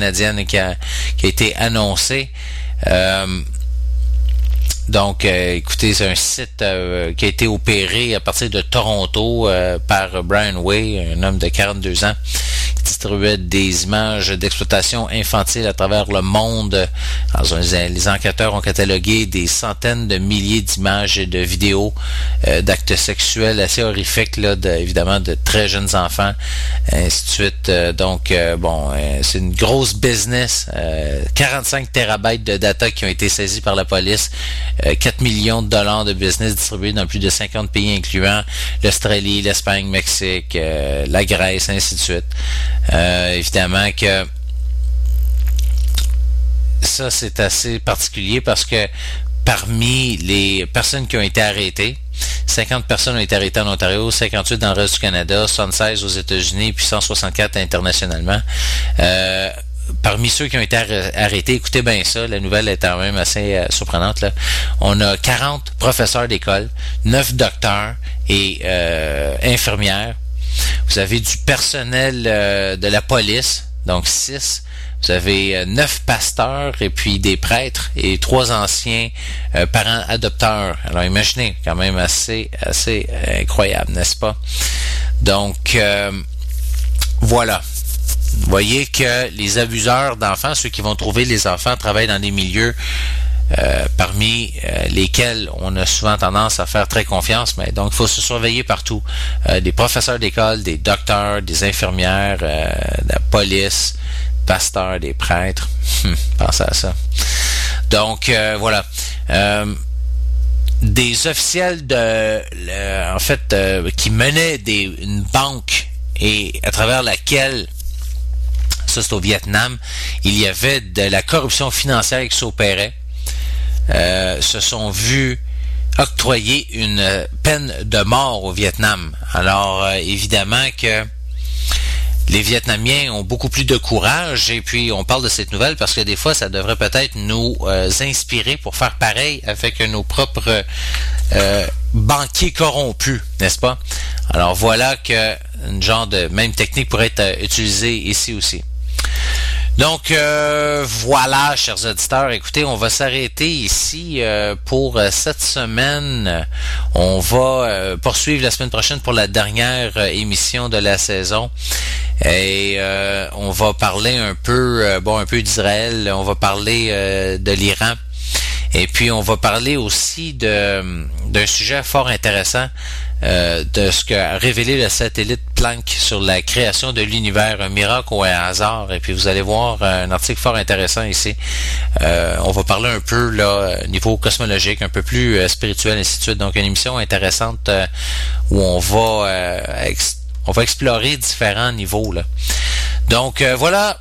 canadienne qui a, qui a été annoncée. Euh, donc, euh, écoutez, c'est un site euh, qui a été opéré à partir de Toronto euh, par Brian Way, un homme de 42 ans, qui distribuait des images d'exploitation infantile à travers le monde. Les enquêteurs ont catalogué des centaines de milliers d'images et de vidéos d'actes sexuels assez horrifiques, évidemment, de très jeunes enfants, ainsi de suite. donc, bon, c'est une grosse business. 45 terabytes de data qui ont été saisis par la police 4 euh, millions de dollars de business distribués dans plus de 50 pays, incluant l'Australie, l'Espagne, le Mexique, euh, la Grèce, ainsi de suite. Euh, évidemment que ça, c'est assez particulier parce que parmi les personnes qui ont été arrêtées, 50 personnes ont été arrêtées en Ontario, 58 dans le reste du Canada, 76 aux États-Unis, puis 164 internationalement. Euh, parmi ceux qui ont été arrêtés, écoutez bien ça, la nouvelle est quand même assez euh, surprenante. Là. On a 40 professeurs d'école, 9 docteurs et euh, infirmières. Vous avez du personnel euh, de la police, donc 6. Vous avez neuf pasteurs et puis des prêtres et trois anciens parents adopteurs. Alors imaginez, quand même assez assez incroyable, n'est-ce pas? Donc voilà. Vous voyez que les abuseurs d'enfants, ceux qui vont trouver les enfants, travaillent dans des milieux euh, parmi euh, lesquels on a souvent tendance à faire très confiance, mais donc il faut se surveiller partout. Euh, des professeurs d'école, des docteurs, des infirmières, de la police, pasteurs, des prêtres. Hum, pensez à ça. Donc voilà. des officiels de en fait qui menaient une banque et à travers laquelle ça c'est au Vietnam, il y avait de la corruption financière qui s'opérait, euh, se sont vus octroyer une peine de mort au Vietnam. Alors euh, évidemment que les Vietnamiens ont beaucoup plus de courage et puis on parle de cette nouvelle parce que des fois ça devrait peut-être nous euh, inspirer pour faire pareil avec nos propres banquiers corrompus, n'est-ce pas? Alors voilà que une genre de même technique pourrait être utilisée ici aussi. Donc euh, voilà, chers auditeurs, écoutez, on va s'arrêter ici euh, pour euh, cette semaine. On va poursuivre la semaine prochaine pour la dernière émission de la saison. Et on va parler un peu, bon, un peu d'Israël, on va parler de l'Iran. Et puis on va parler aussi d'un sujet fort intéressant euh, de ce qu'a révélé le satellite Planck sur la création de l'univers, un miracle ou un hasard. Et puis vous allez voir un article fort intéressant ici. Euh, on va parler un peu là niveau cosmologique, un peu plus euh, spirituel, ainsi de suite. Donc une émission intéressante où on va on va explorer différents niveaux. Là. Donc voilà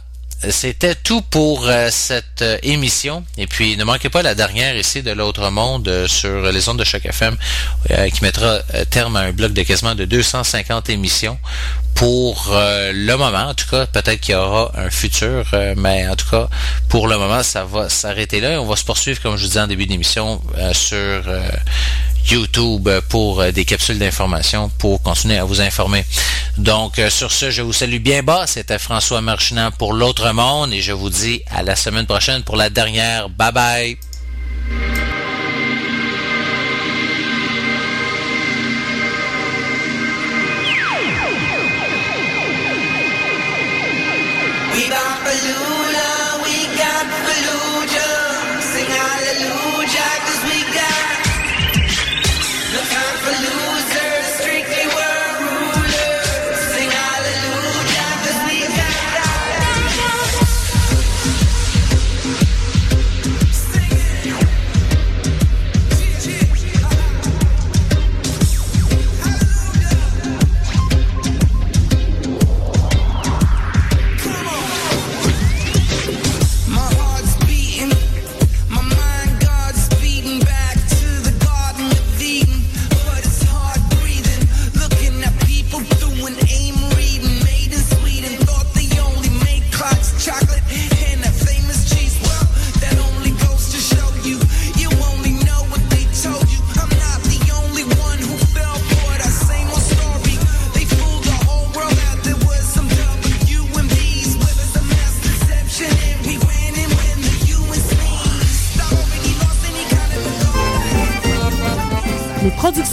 c'était tout pour euh, cette euh, émission. Et puis, ne manquez pas la dernière ici de l'autre monde euh, sur les ondes de Choc FM qui mettra terme à un bloc de quasiment de 250 émissions pour le moment. En tout cas, peut-être qu'il y aura un futur, mais en tout cas, pour le moment, ça va s'arrêter là. Et on va se poursuivre, comme je vous disais en début d'émission, sur YouTube pour euh, des capsules d'information pour continuer à vous informer. Donc, euh, sur ce, je vous salue bien bas. C'était François Marchinand pour l'autre monde et je vous dis à la semaine prochaine pour la dernière. Bye bye.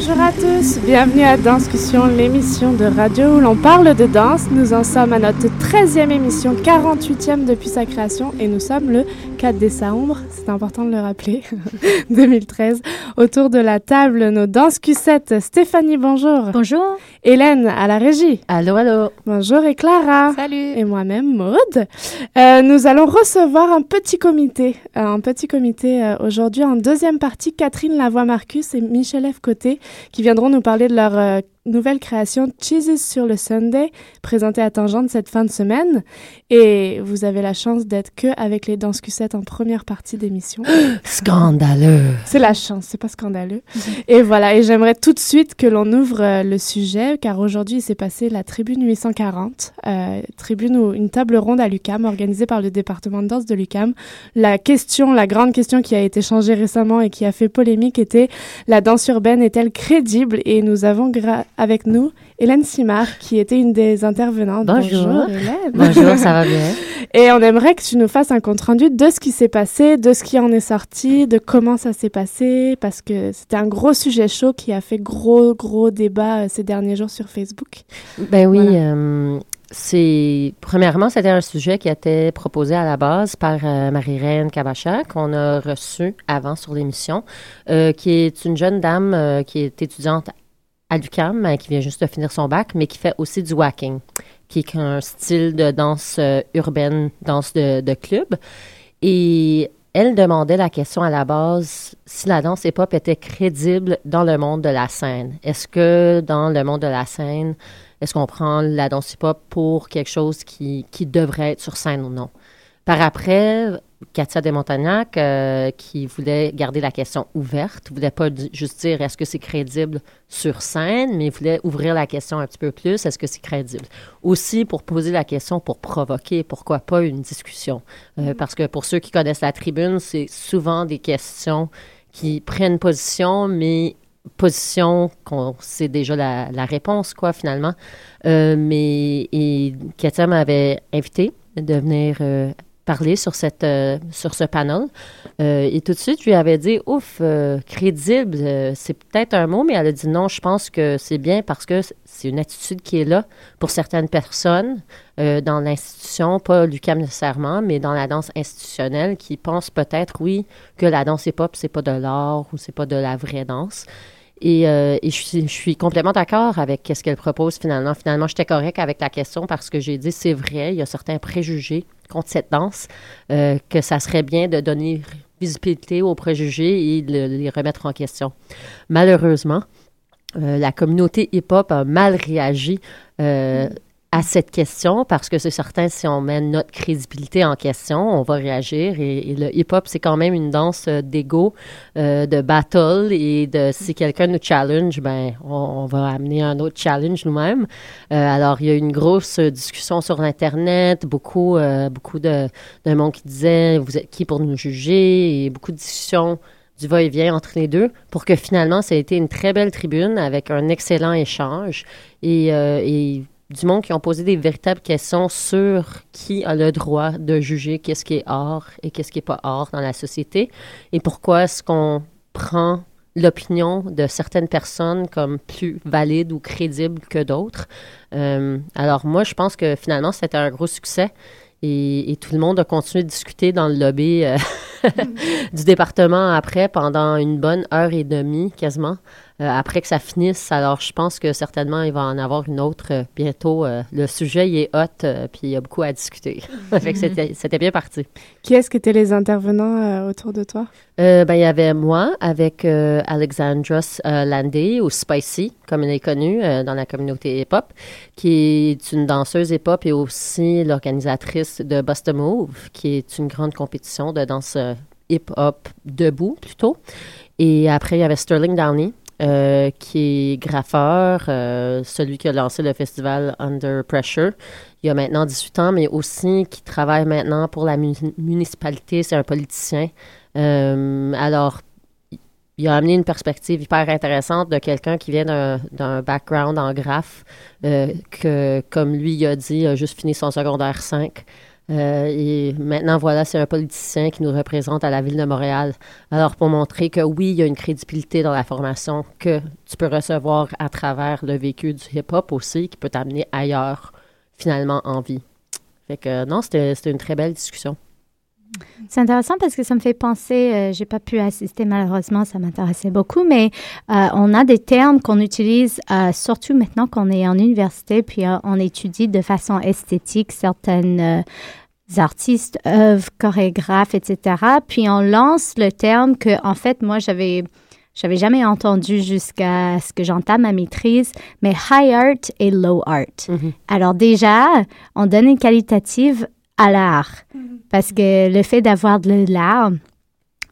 Bonjour à tous, bienvenue à Danscussion, l'émission de radio où l'on parle de danse. Nous en sommes à notre 13e émission, 48e depuis sa création et nous sommes le 4 décembre, c'est important de le rappeler, 2013. Autour de la table, nos danscussettes. Stéphanie, bonjour. Bonjour. Hélène, à la régie. Allô, allô. Bonjour et Clara. Salut. Et moi-même, Maude. Euh, nous allons recevoir un petit comité, euh, un petit comité euh, aujourd'hui en deuxième partie, Catherine Lavoie-Marcus et Michel F. Côté, qui viendront nous parler de leur euh, nouvelle création Cheeses sur le Sunday, présentée à Tangente cette fin de semaine. Et vous avez la chance d'être que avec les danses cussettes en première partie d'émission. Scandaleux. C'est la chance, c'est pas scandaleux. Et voilà, et j'aimerais tout de suite que l'on ouvre euh, le sujet, car aujourd'hui il s'est passé la Tribune 840, euh, tribune ou une table ronde à l'UCAM, organisée par le département de danse de l'UCAM. La question, la grande question qui a été changée récemment et qui a fait polémique était la danse urbaine est-elle crédible? Et nous avons gra- avec nous Hélène Simard, qui était une des intervenantes. Bonjour. Hélène. Bonjour, ça va bien? Et on aimerait que tu nous fasses un compte-rendu de ce qui s'est passé, de ce qui en est sorti, de comment ça s'est passé, parce que c'était un gros sujet chaud qui a fait gros, gros débat euh, ces derniers jours sur Facebook. Ben oui, Voilà. euh, c'est premièrement, c'était un sujet qui a été proposé à la base par euh, Marie-Reine Kabacha, qu'on a reçu avant sur l'émission, euh, qui est une jeune dame qui est étudiante à euh, qui vient juste de finir son bac, mais qui fait aussi du whacking, qui est un style de danse euh, urbaine, danse de, de club. Et elle demandait la question à la base si la danse hip-hop était crédible dans le monde de la scène. Est-ce que dans le monde de la scène, est-ce qu'on prend la danse hip-hop pour quelque chose qui, qui devrait être sur scène ou non? Par après, Katia Desmontagnac, euh, qui voulait garder la question ouverte, voulait pas juste dire est-ce que c'est crédible sur scène, mais voulait ouvrir la question un petit peu plus, est-ce que c'est crédible? Aussi pour poser la question, pour provoquer, pourquoi pas une discussion? Euh, Parce que pour ceux qui connaissent la tribune, c'est souvent des questions qui prennent position, mais position qu'on sait déjà la, la réponse, quoi, finalement. Euh, mais et Katia m'avait invité de venir parler sur, cette, euh, sur ce panel. Euh, et tout de suite, je lui avais dit, ouf, euh, crédible, c'est peut-être un mot, mais elle a dit non, je pense que c'est bien parce que c'est une attitude qui est là pour certaines personnes dans l'institution, pas l'UQAM nécessairement, mais dans la danse institutionnelle, qui pensent peut-être, oui, que la danse hip-hop, c'est pas de l'art ou c'est pas de la vraie danse. Et, euh, je, suis, complètement d'accord avec ce qu'elle propose finalement. Finalement, j'étais correct avec la question parce que j'ai dit c'est vrai, il y a certains préjugés contre cette danse, euh, que ça serait bien de donner visibilité aux préjugés et de les remettre en question. Malheureusement, euh, la communauté hip-hop a mal réagi à cette question parce que c'est certain, si on met notre crédibilité en question, on va réagir. Et, le hip-hop, c'est quand même une danse euh, d'ego, euh, de battle. Et de si quelqu'un nous challenge, ben, on, va amener un autre challenge nous-mêmes. Euh, alors, il y a une grosse discussion sur Internet, beaucoup, euh, beaucoup de, de monde qui disait Vous êtes qui pour nous juger Et beaucoup de discussions du va-et-vient entre les deux pour que finalement, ça a été une très belle tribune avec un excellent échange. Et, euh, et du monde qui ont posé des véritables questions sur qui a le droit de juger qu'est-ce qui est art et qu'est-ce qui n'est pas art dans la société et pourquoi est-ce qu'on prend l'opinion de certaines personnes comme plus valide ou crédible que d'autres. Euh, alors moi, je pense que finalement, c'était un gros succès Et, tout le monde a continué de discuter dans le lobby euh, du département après pendant une bonne heure et demie quasiment. Euh, après que ça finisse. Alors, je pense que certainement, il va en avoir une autre euh, bientôt. Euh, le sujet, il est hot, puis il y a beaucoup à discuter. fait que c'était bien parti. Qui est-ce qui étaient les intervenants autour de toi? Ben, il y avait moi avec Alexandros Landé, ou Spicy, comme elle est connue dans la communauté hip-hop, qui est une danseuse hip-hop et aussi l'organisatrice de Bust a Move, qui est une grande compétition de danse hip-hop debout, plutôt. Et après, il y avait Sterling Downey, euh, qui est graffeur, euh, celui qui a lancé le festival Under Pressure. Il a maintenant 18 ans, mais aussi qui travaille maintenant pour la mu- municipalité. C'est un politicien. Euh, alors, il a amené une perspective hyper intéressante de quelqu'un qui vient d'un- background en graphe, que, comme lui il a dit, a juste fini son secondaire 5. Euh, et maintenant, voilà, c'est un politicien qui nous représente à la ville de Montréal. Alors, pour montrer que oui, il y a une crédibilité dans la formation que tu peux recevoir à travers le vécu du hip-hop aussi, qui peut t'amener ailleurs, finalement, en vie. Fait que non, c'était une très belle discussion. C'est intéressant parce que ça me fait penser, euh, j'ai pas pu assister malheureusement, ça m'intéressait beaucoup, mais euh, on a des termes qu'on utilise euh, surtout maintenant qu'on est en université, puis euh, on étudie de façon esthétique certaines artistes, œuvres, chorégraphes, etc. Puis on lance le terme que, en fait, moi j'avais j'avais jamais entendu jusqu'à ce que j'entame ma maîtrise, mais high art et low art. Mhm. Alors déjà, on donne une qualitative à l'art. Parce que le fait d'avoir de l'art,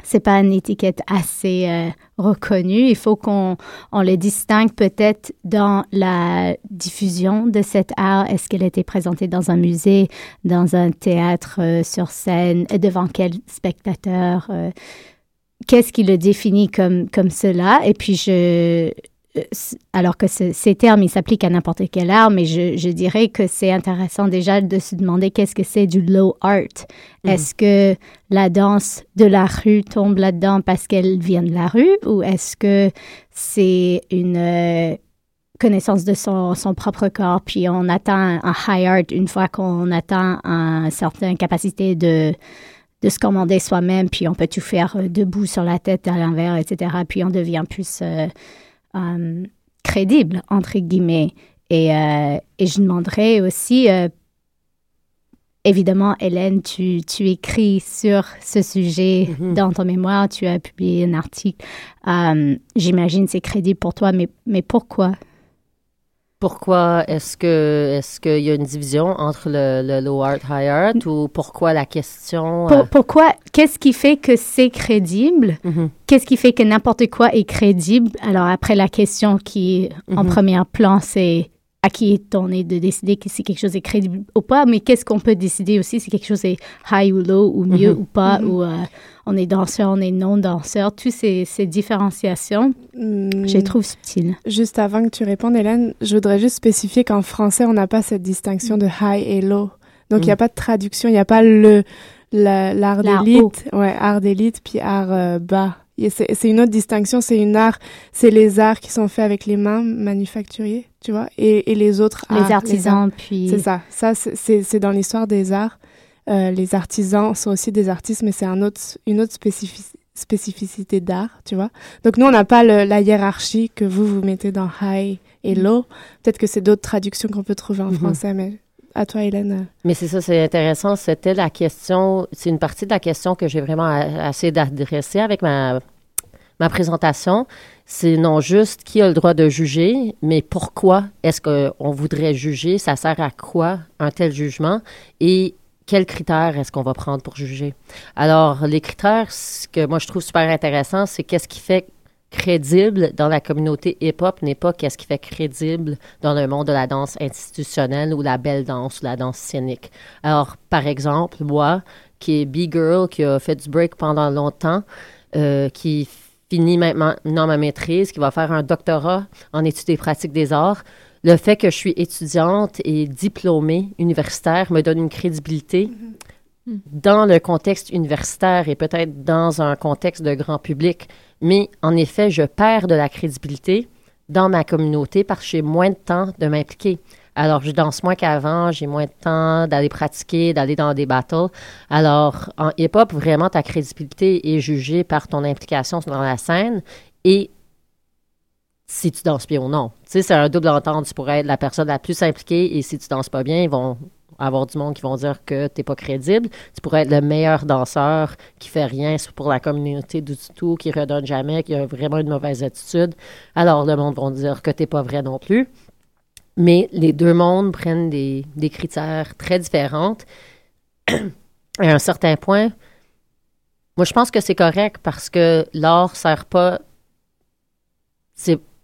c'est pas une étiquette assez euh, reconnue. Il faut qu'on on le distingue peut-être dans la diffusion de cet art. Est-ce qu'elle a été présentée dans un musée, dans un théâtre, euh, sur scène, et devant quel spectateur euh, Qu'est-ce qui le définit comme, comme cela? Et puis, je, euh, alors que ce- ces termes, ils s'appliquent à n'importe quel art, mais je, je dirais que c'est intéressant déjà de se demander qu'est-ce que c'est du low art. Mhm. Est-ce que la danse de la rue tombe là-dedans parce qu'elle vient de la rue ou est-ce que c'est une euh, connaissance de son, son propre corps, puis on atteint un high art une fois qu'on atteint une certaine capacité de de se commander soi-même, puis on peut tout faire euh, debout sur la tête à l'envers, etc. Puis on devient plus euh, euh, crédible, entre guillemets. Et, euh, et je demanderais aussi, euh, évidemment, Hélène, tu, tu écris sur ce sujet Mhm. dans ton mémoire, tu as publié un article. J'imagine c'est crédible pour toi, mais, mais pourquoi? Pourquoi est-ce que est-ce qu'il y a une division entre le, le low art high art ou pourquoi la question euh, Pour- pourquoi? Qu'est-ce qui fait que c'est crédible? mhm, Qu'est-ce qui fait que n'importe quoi est crédible? Alors après, la question qui en Mhm. premier plan, c'est à qui est donné de décider si quelque chose est crédible ou pas, mais qu'est-ce qu'on peut décider aussi si quelque chose est high ou low ou mieux Mhm. ou pas, Mhm. ou euh, on est danseur, on est non-danseur, toutes ces, ces différenciations, Hmm, je les trouve subtiles. Juste avant que tu répondes, Hélène, je voudrais juste spécifier qu'en français, on n'a pas cette distinction de high et low. Donc, il n'y a Mm. pas de traduction, il n'y a pas le la- l'art L'art d'élite, ouais, art d'élite, puis art euh, bas. C'est une autre distinction, c'est une art, c'est les arts qui sont faits avec les mains, manufacturiers, tu vois, et, et les autres arts. les artisans, puis... C'est ça. Ça, c'est- dans l'histoire des arts. Euh, les artisans sont aussi des artistes, mais c'est un autre, une autre spécifici- spécificité d'art, tu vois. Donc nous, on n'a pas le- la hiérarchie que vous, vous mettez dans high et low. Peut-être que c'est d'autres traductions qu'on peut trouver en Mhm. français, mais à toi, Hélène. Mais c'est ça, c'est intéressant. C'était la question, c'est une partie de la question que j'ai vraiment a- essayé d'adresser avec ma, ma présentation. C'est non juste qui a le droit de juger, mais pourquoi est-ce qu'on voudrait juger? Ça sert à quoi un tel jugement? Et quels critères est-ce qu'on va prendre pour juger? Alors, les critères, ce que moi je trouve super intéressant, c'est qu'est-ce qui fait crédible dans la communauté hip-hop n'est pas qu'est-ce qui fait crédible dans le monde de la danse institutionnelle ou la belle danse ou la danse scénique. Alors, par exemple, moi, qui est B-Girl, qui a fait du break pendant longtemps, euh, qui finit maintenant ma maîtrise, qui va faire un doctorat en études et pratiques des arts, le fait que je suis étudiante et diplômée universitaire me donne une crédibilité dans le contexte universitaire et peut-être dans un contexte de grand public. Mais en effet, je perds de la crédibilité dans ma communauté parce que j'ai moins de temps de m'impliquer. Alors, je danse moins qu'avant, j'ai moins de temps d'aller pratiquer, d'aller dans des battles. Alors, en hip-hop, vraiment, ta crédibilité est jugée par ton implication dans la scène et si tu danses bien ou non. Tu sais, c'est un double entente. Tu pourrais être la personne la plus impliquée et si tu danses pas bien, ils vont avoir du monde qui vont dire que tu n'es pas crédible. Tu pourrais être le meilleur danseur qui fait rien pour la communauté du tout, qui redonne jamais, qui a vraiment une mauvaise attitude. Alors, le monde va dire que tu n'es pas vrai non plus. Mais les deux mondes prennent des, critères très différents. à un certain point, moi, je pense que c'est correct parce que l'art sert pas.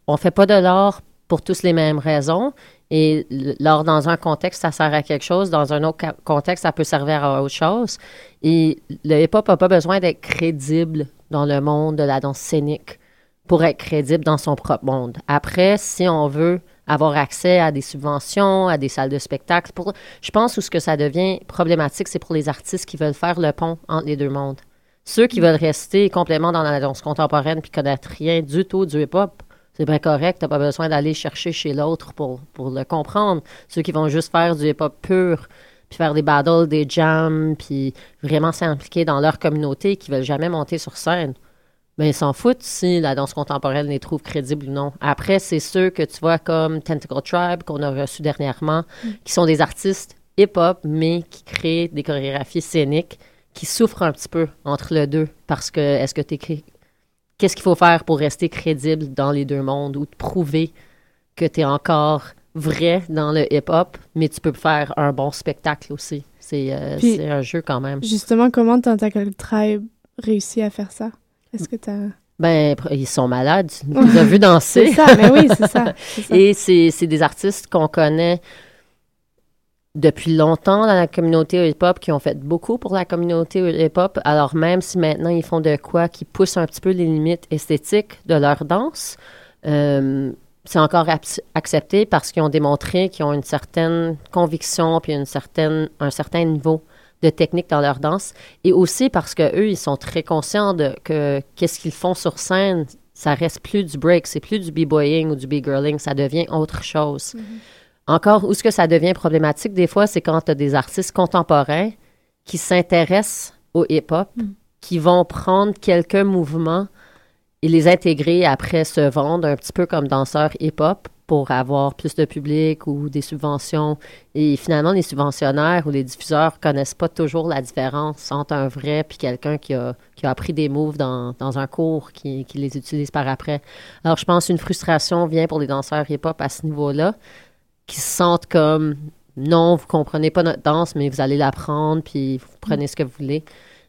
On fait pas de l'art pour tous les mêmes raisons. Et l'art, dans un contexte, ça sert à quelque chose. Dans un autre contexte, ça peut servir à autre chose. Et le hip-hop n'a pas besoin d'être crédible dans le monde de la danse scénique pour être crédible dans son propre monde. Après, si on veut avoir accès à des subventions, à des salles de spectacle, je pense où ce que ça devient problématique, c'est pour les artistes qui veulent faire le pont entre les deux mondes. Ceux qui veulent rester complètement dans la danse contemporaine puis connaître rien du tout du hip-hop, c'est bien correct, t'as pas besoin d'aller chercher chez l'autre pour, pour le comprendre. Ceux qui vont juste faire du hip-hop pur, puis faire des battles, des jams, puis vraiment s'impliquer dans leur communauté, qui veulent jamais monter sur scène, mais ben, ils s'en foutent si la danse contemporaine les trouve crédibles ou non. Après, c'est ceux que tu vois comme Tentacle Tribe, qu'on a reçu dernièrement, mm. qui sont des artistes hip-hop, mais qui créent des chorégraphies scéniques qui souffrent un petit peu entre les deux. Parce que, est-ce que tu es qu'est-ce qu'il faut faire pour rester crédible dans les deux mondes ou prouver que tu es encore vrai dans le hip-hop, mais tu peux faire un bon spectacle aussi. C'est euh, un jeu quand même. Justement, comment Tentacle Tribe réussit à faire ça? Est-ce que tu as... Ben, ils sont malades. Tu les as vus danser. c'est ça, mais oui, c'est ça. Et c'est des artistes qu'on connaît depuis longtemps dans la communauté hip-hop, qui ont fait beaucoup pour la communauté hip-hop. Alors même si maintenant ils font de quoi qui pousse un petit peu les limites esthétiques de leur danse, euh, c'est encore accepté parce qu'ils ont démontré qu'ils ont une certaine conviction puis une certaine, un certain niveau de technique dans leur danse. Et aussi parce que eux, ils sont très conscients de que qu'est-ce qu'ils font sur scène, ça reste plus du break, c'est plus du b-boying ou du b-girling, ça devient autre chose. Mm-hmm. Encore, où ce que ça devient problématique des fois, c'est quand tu as des artistes contemporains qui s'intéressent au hip-hop, mm. qui vont prendre quelques mouvements et les intégrer après se vendre un petit peu comme danseurs hip-hop pour avoir plus de public ou des subventions. Et finalement, les subventionnaires ou les diffuseurs connaissent pas toujours la différence entre un vrai puis quelqu'un qui a, qui a appris des moves dans, dans un cours qui, qui les utilise par après. Alors, je pense qu'une frustration vient pour les danseurs hip-hop à ce niveau-là qui se sentent comme non, vous comprenez pas notre danse, mais vous allez l'apprendre, puis vous prenez ce que vous voulez.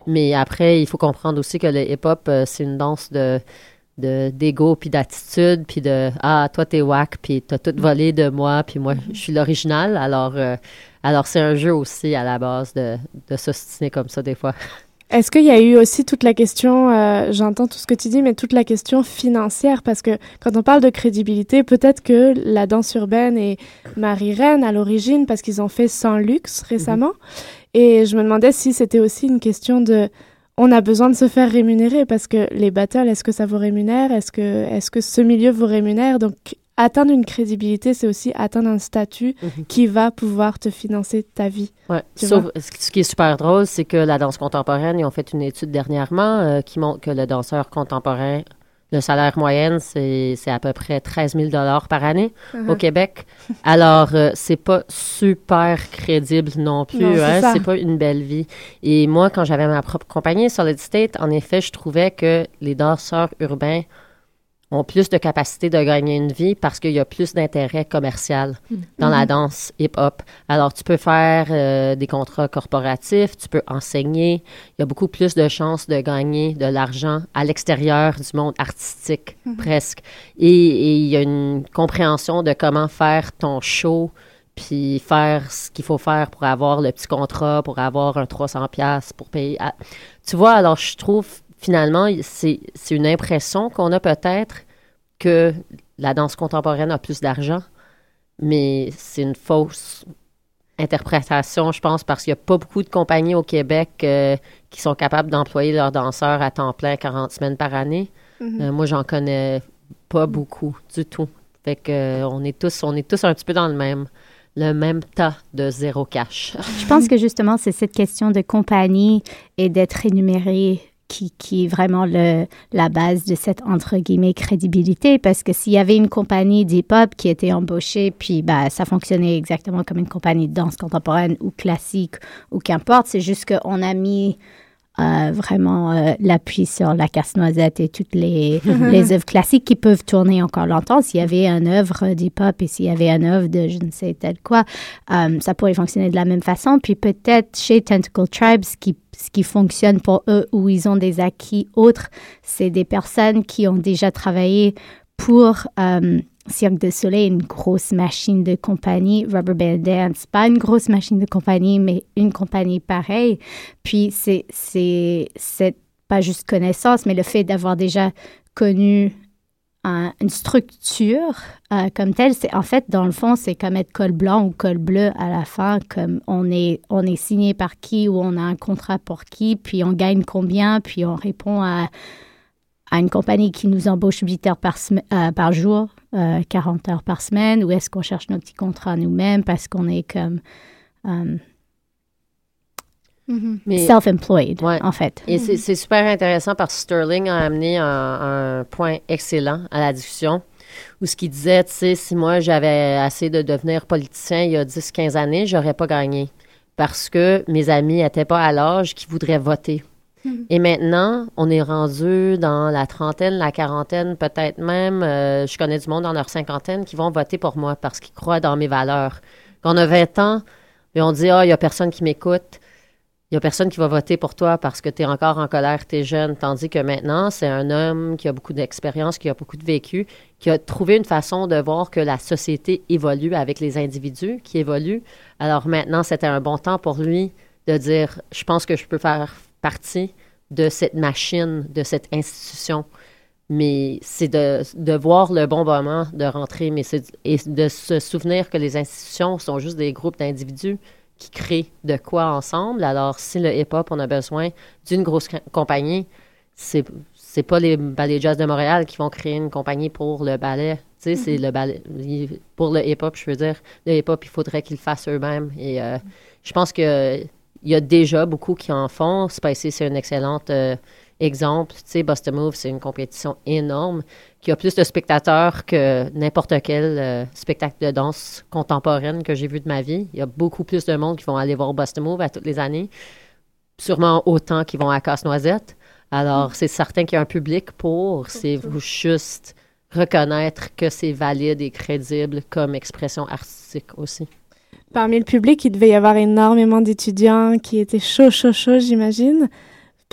Mais après, il faut comprendre aussi que le hip-hop, euh, c'est une danse de d'ego puis d'attitude puis de ah toi t'es whack puis t'as tout volé de moi puis moi je suis l'original alors euh, alors c'est un jeu aussi à la base de de s'ostiner comme ça des fois Est-ce qu'il y a eu aussi toute la question, euh, j'entends tout ce que tu dis, mais toute la question financière, parce que quand on parle de crédibilité, peut-être que la danse urbaine et Marie-Reine à l'origine, parce qu'ils ont fait Sans Luxe récemment, mhm. et je me demandais si c'était aussi une question de, on a besoin de se faire rémunérer, parce que les battles, est-ce que ça vous rémunère? Est-ce que, est-ce que ce milieu vous rémunère? Donc atteindre une crédibilité, c'est aussi atteindre un statut mhm. qui va pouvoir te financer ta vie. Ouais. Sauf, ce qui est super drôle, c'est que la danse contemporaine, ils ont fait une étude dernièrement euh, qui montre que le danseur contemporain, le salaire moyen, c'est à peu près 13 000 par année uh-huh. au Québec. Alors, euh, c'est pas super crédible non plus. hein? C'est pas une belle vie. Et moi, quand j'avais ma propre compagnie, Solid State, en effet, je trouvais que les danseurs urbains ont plus de capacité de gagner une vie parce qu'il y a plus d'intérêt commercial mm. dans la mm-hmm. danse hip-hop. Alors, tu peux faire euh, des contrats corporatifs, tu peux enseigner. Il y a beaucoup plus de chances de gagner de l'argent à l'extérieur du monde artistique, mm-hmm. presque. Et, il y a une compréhension de comment faire ton show, puis faire ce qu'il faut faire pour avoir le petit contrat, pour avoir un 300 pièces pour payer. Tu vois, alors je trouve finalement, c'est une impression qu'on a peut-être que la danse contemporaine a plus d'argent, mais c'est une fausse interprétation, je pense, parce qu'il n'y a pas beaucoup de compagnies au Québec euh, qui sont capables d'employer leurs danseurs à temps plein 40 semaines par année. Mm-hmm. Euh, moi, j'en connais pas beaucoup du tout. Fait que euh, on est tous on est tous un petit peu dans le même le même tas de zéro cash. Je pense que justement, c'est cette question de compagnie et d'être rémunéré qui, qui est vraiment le, la base de cette, entre guillemets, crédibilité. Parce que s'il y avait une compagnie d'hip-hop qui était embauchée, puis bah, ça fonctionnait exactement comme une compagnie de danse contemporaine ou classique ou qu'importe, c'est juste qu'on a mis euh, vraiment euh, l'appui sur la casse-noisette et toutes les, les œuvres classiques qui peuvent tourner encore longtemps. S'il y avait une œuvre d'hip-hop et s'il y avait une œuvre de je ne sais tel quoi, euh, ça pourrait fonctionner de la même façon. Puis peut-être chez Tentacle Tribes, qui, ce qui fonctionne pour eux où ils ont des acquis autres, c'est des personnes qui ont déjà travaillé pour euh, Cirque du Soleil, une grosse machine de compagnie, Rubber Band Dance, pas une grosse machine de compagnie, mais une compagnie pareille. Puis c'est, c'est, c'est pas juste connaissance, mais le fait d'avoir déjà connu un- une structure euh, comme telle, c'est en fait, dans le fond, c'est comme être col blanc ou col bleu à la fin, comme on est, on est signé par qui ou on a un contrat pour qui, puis on gagne combien, puis on répond à, à une compagnie qui nous embauche 8 heures par, euh, par jour, euh, 40 heures par semaine, ou est-ce qu'on cherche nos petits contrats nous-mêmes parce qu'on est comme Mais, self-employed, Ouais. en fait. et c'est c'est super intéressant parce que Sterling a amené un, un point excellent à la discussion où ce qu'il disait, tu sais, si moi j'avais essayé de devenir politicien il y a 10-15 années, j'aurais pas gagné parce que mes amis n'étaient pas à l'âge qui voudraient voter. Et maintenant, on est rendu dans la trentaine, la quarantaine, peut-être même, euh, je connais du monde dans leur cinquantaine qui vont voter pour moi parce qu'ils croient dans mes valeurs. Quand on a 20 ans, et on dit, ah, il n'y a personne qui m'écoute, il n'y a personne qui va voter pour toi parce que tu es encore en colère, tu es jeune. Tandis que maintenant, c'est un homme qui a beaucoup d'expérience, qui a beaucoup de vécu, qui a trouvé une façon de voir que la société évolue avec les individus qui évoluent. Alors maintenant, c'était un bon temps pour lui de dire, je pense que je peux faire partie de cette machine, de cette institution. Mais c'est de, voir le bon moment de rentrer, mais et de se souvenir que les institutions sont juste des groupes d'individus qui créent de quoi ensemble. Alors, si le hip-hop, on a besoin d'une grosse compagnie, c'est c'est pas les ballets jazz de Montréal qui vont créer une compagnie pour le ballet. Tu sais, c'est le ballet. Pour le hip-hop, je veux dire, le hip-hop, il faudrait qu'ils le fassent eux-mêmes. Et euh, je pense que il y a déjà beaucoup qui en font. Spicy, c'est un excellent euh, exemple. Tu sais, Bust a Move, c'est une compétition énorme qui a plus de spectateurs que n'importe quel euh, spectacle de danse contemporaine que j'ai vu de ma vie. Il y a beaucoup plus de monde qui vont aller voir Bust Move à toutes les années. Sûrement autant qui vont à Casse-Noisette. Alors, c'est certain qu'il y a un public pour. C'est vous juste reconnaître que c'est valide et crédible comme expression artistique aussi. Parmi le public, il devait y avoir énormément d'étudiants qui étaient chauds, chauds, chauds, j'imagine.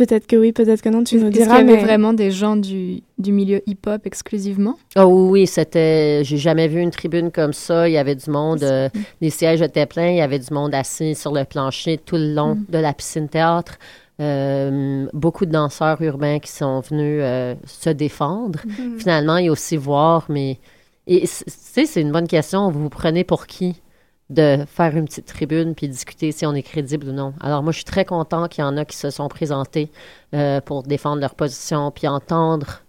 Peut-être que oui, peut-être que non, tu Est-ce nous qu'il y diras. avait Mais vraiment des gens du, du milieu hip-hop exclusivement? Oh oui, oui, c'était. J'ai jamais vu une tribune comme ça. Il y avait du monde. euh, les sièges étaient pleins. Il y avait du monde assis sur le plancher tout le long Mm. de la piscine théâtre. Euh, beaucoup de danseurs urbains qui sont venus euh, se défendre. Finalement, il y a aussi voir, mais. Et tu sais, c'est une bonne question. Vous vous prenez pour qui? De faire une petite tribune puis discuter si on est crédible ou non. Alors moi, je suis très content qu'il y en a qui se sont présentés euh, pour défendre leur position puis entendre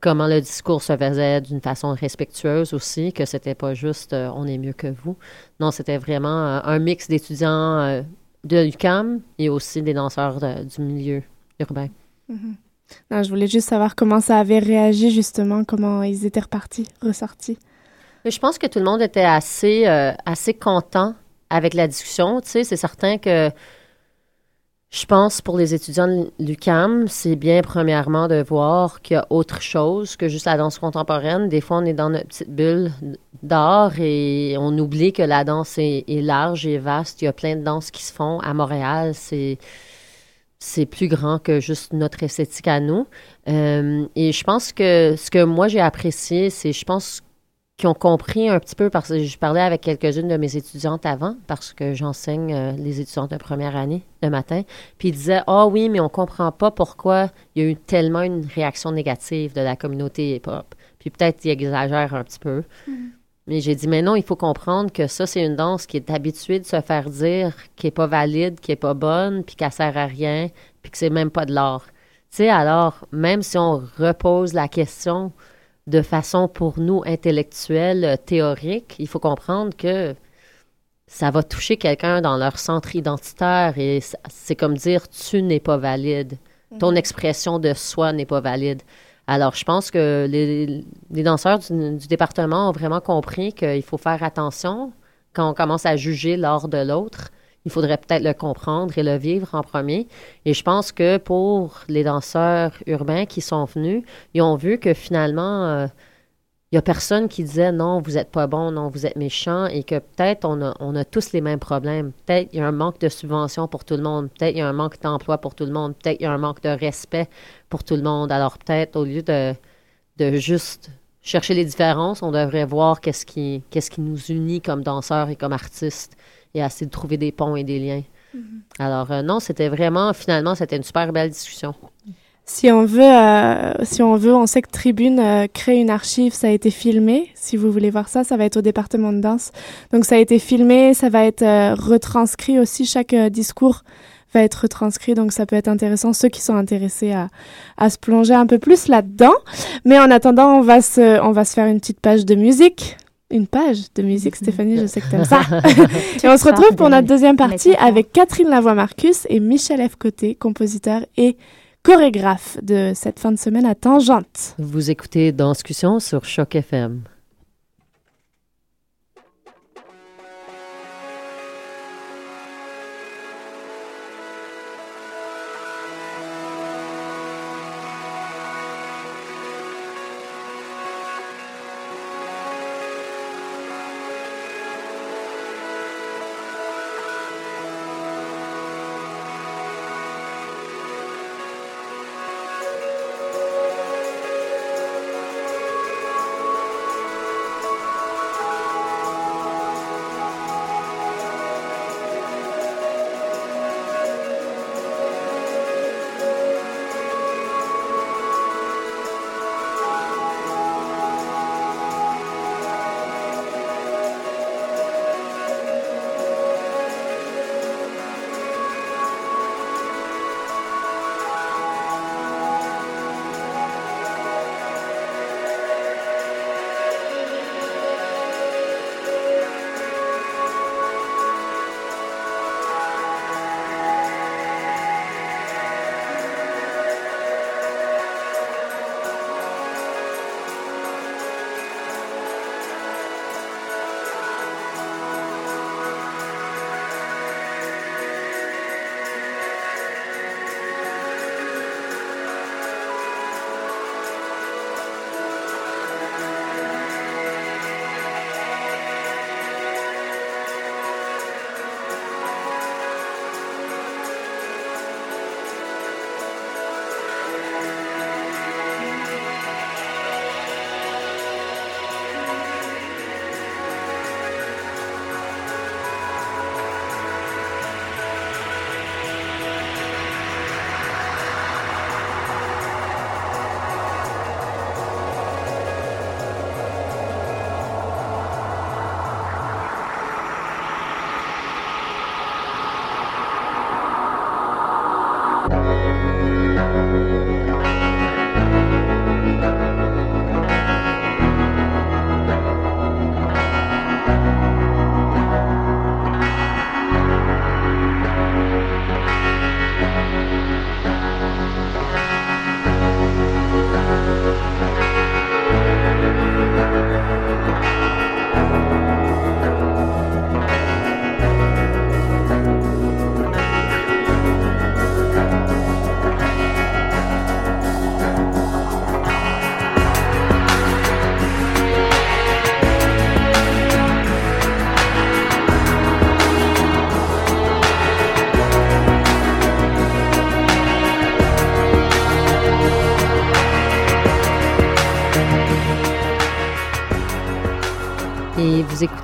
comment le discours se faisait d'une façon respectueuse aussi, que c'était pas juste euh, on est mieux que vous. Non, c'était vraiment euh, un mix d'étudiants de l'UCAM et aussi des danseurs du milieu urbain. non, je voulais juste savoir comment ça avait réagi, justement, comment ils étaient repartis, ressortis. Mais je pense que tout le monde était assez, euh, assez content avec la discussion. Tu sais, c'est certain que je pense pour les étudiants de l'UCAM, c'est bien premièrement de voir qu'il y a autre chose que juste la danse contemporaine. Des fois, on est dans notre petite bulle d'art et on oublie que la danse est, large et vaste. Il y a plein de danses qui se font à Montréal. C'est c'est plus grand que juste notre esthétique à nous. Euh, et je pense que ce que moi j'ai apprécié, c'est je pense qui ont compris un petit peu parce que je parlais avec quelques-unes de mes étudiantes avant parce que j'enseigne euh, les étudiantes de première année le matin. Puis ils disaient Ah oui, mais on comprend pas pourquoi il y a eu tellement une réaction négative de la communauté hip-hop. Puis peut-être ils exagèrent un petit peu. Mais j'ai dit Mais non, il faut comprendre que ça, c'est une danse qui est habituée de se faire dire qui est pas valide, qui est pas bonne, puis qu'elle sert à rien, puis que c'est même pas de l'art. Tu sais, alors, même si on repose la question de façon pour nous intellectuelle, euh, théorique, il faut comprendre que ça va toucher quelqu'un dans leur centre identitaire et c'est comme dire tu n'es pas valide. Ton expression de soi n'est pas valide. Alors, je pense que les, les danseurs du, du département ont vraiment compris qu'il faut faire attention quand on commence à juger l'art de l'autre. Il faudrait peut-être le comprendre et le vivre en premier. Et je pense que pour les danseurs urbains qui sont venus, ils ont vu que finalement, euh, il y a personne qui disait non, vous êtes pas bon, non, vous êtes méchant, et que peut-être on a, tous les mêmes problèmes. Peut-être il y a un manque de subventions pour tout le monde, peut-être il y a un manque d'emploi pour tout le monde, peut-être il y a un manque de respect pour tout le monde. Alors peut-être au lieu de, juste chercher les différences, on devrait voir qu'est-ce qui nous unit comme danseurs et comme artistes, et essayer de trouver des ponts et des liens. Alors euh, non, c'était vraiment, finalement, c'était une super belle discussion. Si on veut, euh, si on veut, on sait que Tribune euh, crée une archive, ça a été filmé. Si vous voulez voir ça, ça va être au département de danse. Donc ça a été filmé, ça va être euh, retranscrit aussi. Chaque euh, discours va être retranscrit, donc ça peut être intéressant. Ceux qui sont intéressés à, à se plonger un peu plus là-dedans. Mais en attendant, on va se, on va se faire une petite page de musique. Une page de musique, Stéphanie, je sais que t'aimes ça. et on se retrouve pour notre deuxième partie avec Catherine Lavoie-Marcus et Michel F. Côté, compositeur et chorégraphe de cette fin de semaine à Tangente. Vous écoutez Danscussion sur Choc FM.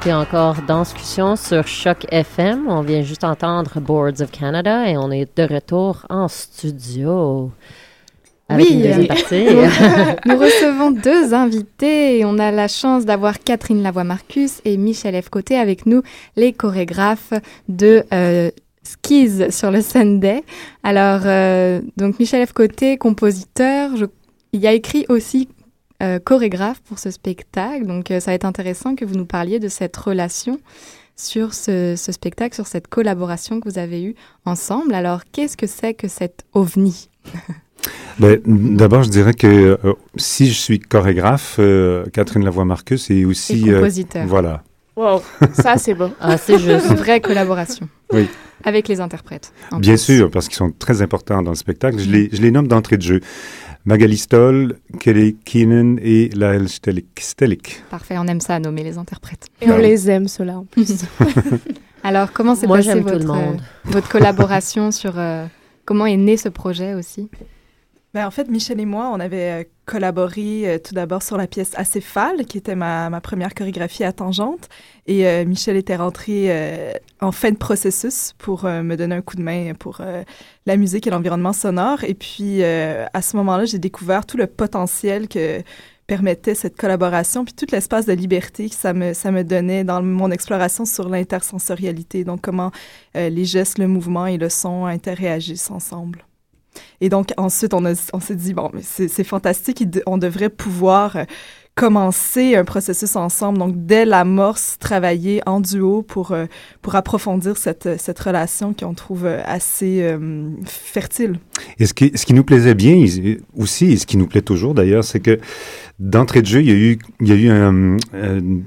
Écoutez encore Danscussion sur Choc FM. On vient juste entendre Boards of Canada et on est de retour en studio. Avec Oui. une. Nous recevons deux invités et on a la chance d'avoir Catherine Lavoie-Marcus et Michel F. Côté avec nous, les chorégraphes de euh, Skis sur le Sunday. Alors, euh, donc Michel F. Côté, compositeur, je- il a écrit aussi euh, chorégraphe pour ce spectacle. Donc, euh, ça va être intéressant que vous nous parliez de cette relation sur ce, ce spectacle, sur cette collaboration que vous avez eue ensemble. Alors, qu'est-ce que c'est que cet ovni? Ben, D'abord, je dirais que euh, si je suis chorégraphe, euh, Catherine Lavoie-Marcus est aussi... Et compositeur. voilà. Wow, ça c'est beau. Ah, c'est juste. Une vraie collaboration. Oui. Avec les interprètes. en Bien plus. sûr, parce qu'ils sont très importants dans le spectacle. Je les, je les nomme d'entrée de jeu. Magali Stoll, Kelly Keenan et Lael Stelik. Parfait, on aime ça, nommer les interprètes. Et on Ah oui. les aime, ceux-là, en plus. Alors, comment s'est passée euh, votre collaboration sur... euh, comment est né ce projet aussi? Ben, en fait, Michel et moi, on avait euh, collaboré euh, tout d'abord sur la pièce Acéphale, qui était ma, première chorégraphie à tangente. Et euh, Michel était rentré en fin de processus pour me donner un coup de main pour la musique et l'environnement sonore. Et puis, à ce moment-là, j'ai découvert tout le potentiel que permettait cette collaboration, puis tout l'espace de liberté que ça me, ça me donnait dans mon exploration sur l'intersensorialité, donc comment les gestes, le mouvement et le son interréagissent ensemble. Et donc, ensuite, on, s'est dit, bon, c'est fantastique, on devrait pouvoir euh, commencer un processus ensemble. Donc, dès l'amorce, travailler en duo pour, euh, pour approfondir cette, cette relation qu'on trouve euh, assez fertile. Et ce qui, ce qui nous plaisait bien aussi, et ce qui nous plaît toujours d'ailleurs, c'est que d'entrée de jeu, il y a eu, il y a eu un, une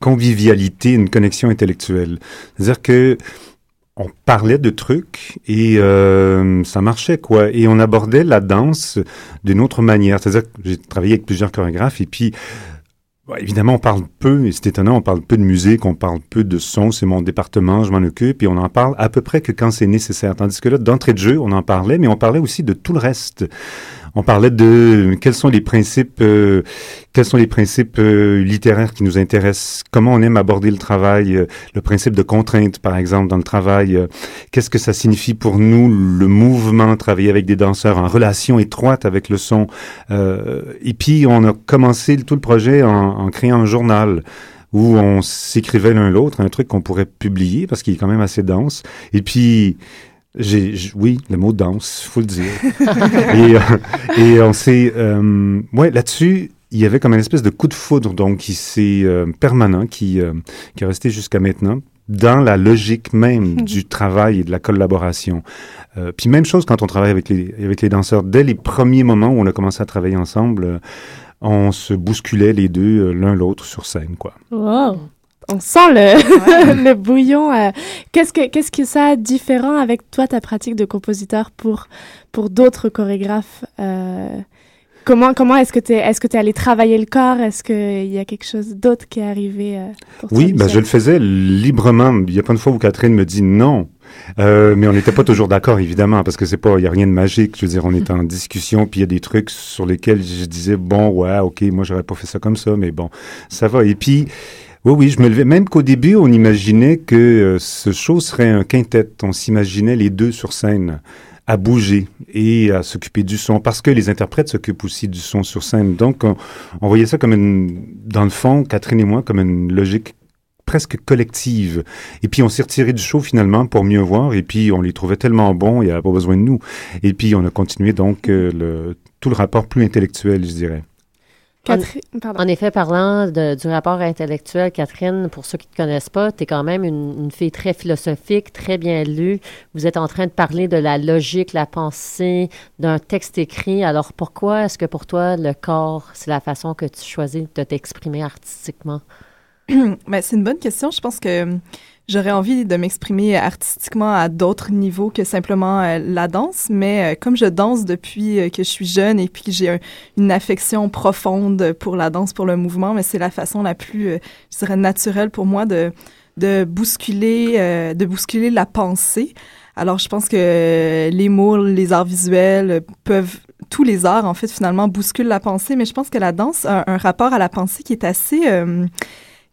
convivialité, une connexion intellectuelle. C'est-à-dire que on parlait de trucs et euh, ça marchait quoi. Et on abordait la danse d'une autre manière. C'est-à-dire que j'ai travaillé avec plusieurs chorégraphes et puis bon, évidemment on parle peu, et c'est étonnant, on parle peu de musique, on parle peu de son, c'est mon département, je m'en occupe, et on en parle à peu près que quand c'est nécessaire. Tandis que là, d'entrée de jeu, on en parlait, mais on parlait aussi de tout le reste. On parlait de quels sont les principes, euh, quels sont les principes euh, littéraires qui nous intéressent, comment on aime aborder le travail, euh, le principe de contrainte, par exemple, dans le travail, euh, qu'est-ce que ça signifie pour nous, le mouvement, travailler avec des danseurs en relation étroite avec le son. Et puis, on a commencé tout le projet en, en créant un journal où on s'écrivait l'un l'autre, un truc qu'on pourrait publier parce qu'il est quand même assez dense. Et puis, j'ai, oui, le mot danse, faut le dire. et, euh, et on s'est, euh, ouais, là-dessus, il y avait comme une espèce de coup de foudre, donc qui s'est euh, permanent, qui, euh, qui est resté jusqu'à maintenant dans la logique même du travail et de la collaboration. Euh, puis même chose quand on travaille avec les, avec les danseurs. Dès les premiers moments où on a commencé à travailler ensemble, euh, on se bousculait les deux euh, l'un l'autre sur scène, quoi. Wow. On sent le, le bouillon. euh. Qu'est-ce que qu'est-ce que ça a de différent avec toi ta pratique de compositeur pour pour d'autres chorégraphes euh, Comment comment est-ce que tu es est-ce que tu es allé travailler le corps? Est-ce qu'il y a quelque chose d'autre qui est arrivé euh, pour Oui, ben, je le faisais librement. Il y a pas une fois où Catherine me dit non. Euh, mais on n'était pas toujours d'accord, évidemment, parce que c'est pas, il y a rien de magique. Je veux dire, on est en discussion, puis il y a des trucs sur lesquels je disais bon, ouais, ok, moi j'aurais pas fait ça comme ça, mais bon, ça va. Et puis, oui, oui, je me levais. Même qu'au début, on imaginait que euh, ce show serait un quintet. On s'imaginait les deux sur scène à bouger et à s'occuper du son, parce que les interprètes s'occupent aussi du son sur scène. Donc, on, voyait ça comme une, dans le fond, Catherine et moi, comme une logique presque collective. Et puis on s'est retiré du show finalement pour mieux voir. Et puis on les trouvait tellement bons, il n'y avait pas besoin de nous. Et puis on a continué donc euh, le, tout le rapport plus intellectuel, je dirais. Catherine, pardon. En effet, parlant de- du rapport intellectuel, Catherine, pour ceux qui ne te connaissent pas, tu es quand même une, une fille très philosophique, très bien lue. Vous êtes en train de parler de la logique, la pensée, d'un texte écrit. Alors pourquoi est-ce que pour toi, le corps, c'est la façon que tu choisis de t'exprimer artistiquement? Ben, c'est une bonne question. Je pense que euh, j'aurais envie de m'exprimer artistiquement à d'autres niveaux que simplement euh, la danse, mais euh, comme je danse depuis euh, que je suis jeune et puis que j'ai un- une affection profonde pour la danse, pour le mouvement, mais c'est la façon la plus, je dirais, naturelle pour moi de, de bousculer, de bousculer la pensée. Alors, je pense que les mots, les arts visuels peuvent, tous les arts, en fait, finalement, bousculent la pensée, mais je pense que la danse a un rapport à la pensée qui est assez,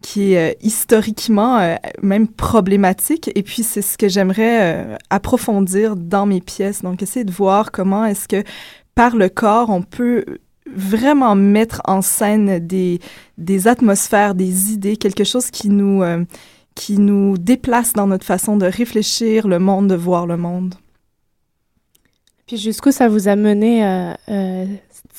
qui est euh, historiquement euh, même problématique. Et puis, c'est ce que j'aimerais euh, approfondir dans mes pièces. Donc, essayer de voir comment est-ce que par le corps, on peut vraiment mettre en scène des, des atmosphères, des idées, quelque chose qui nous, qui nous déplace dans notre façon de réfléchir le monde, de voir le monde. Puis jusqu'où ça vous a mené euh,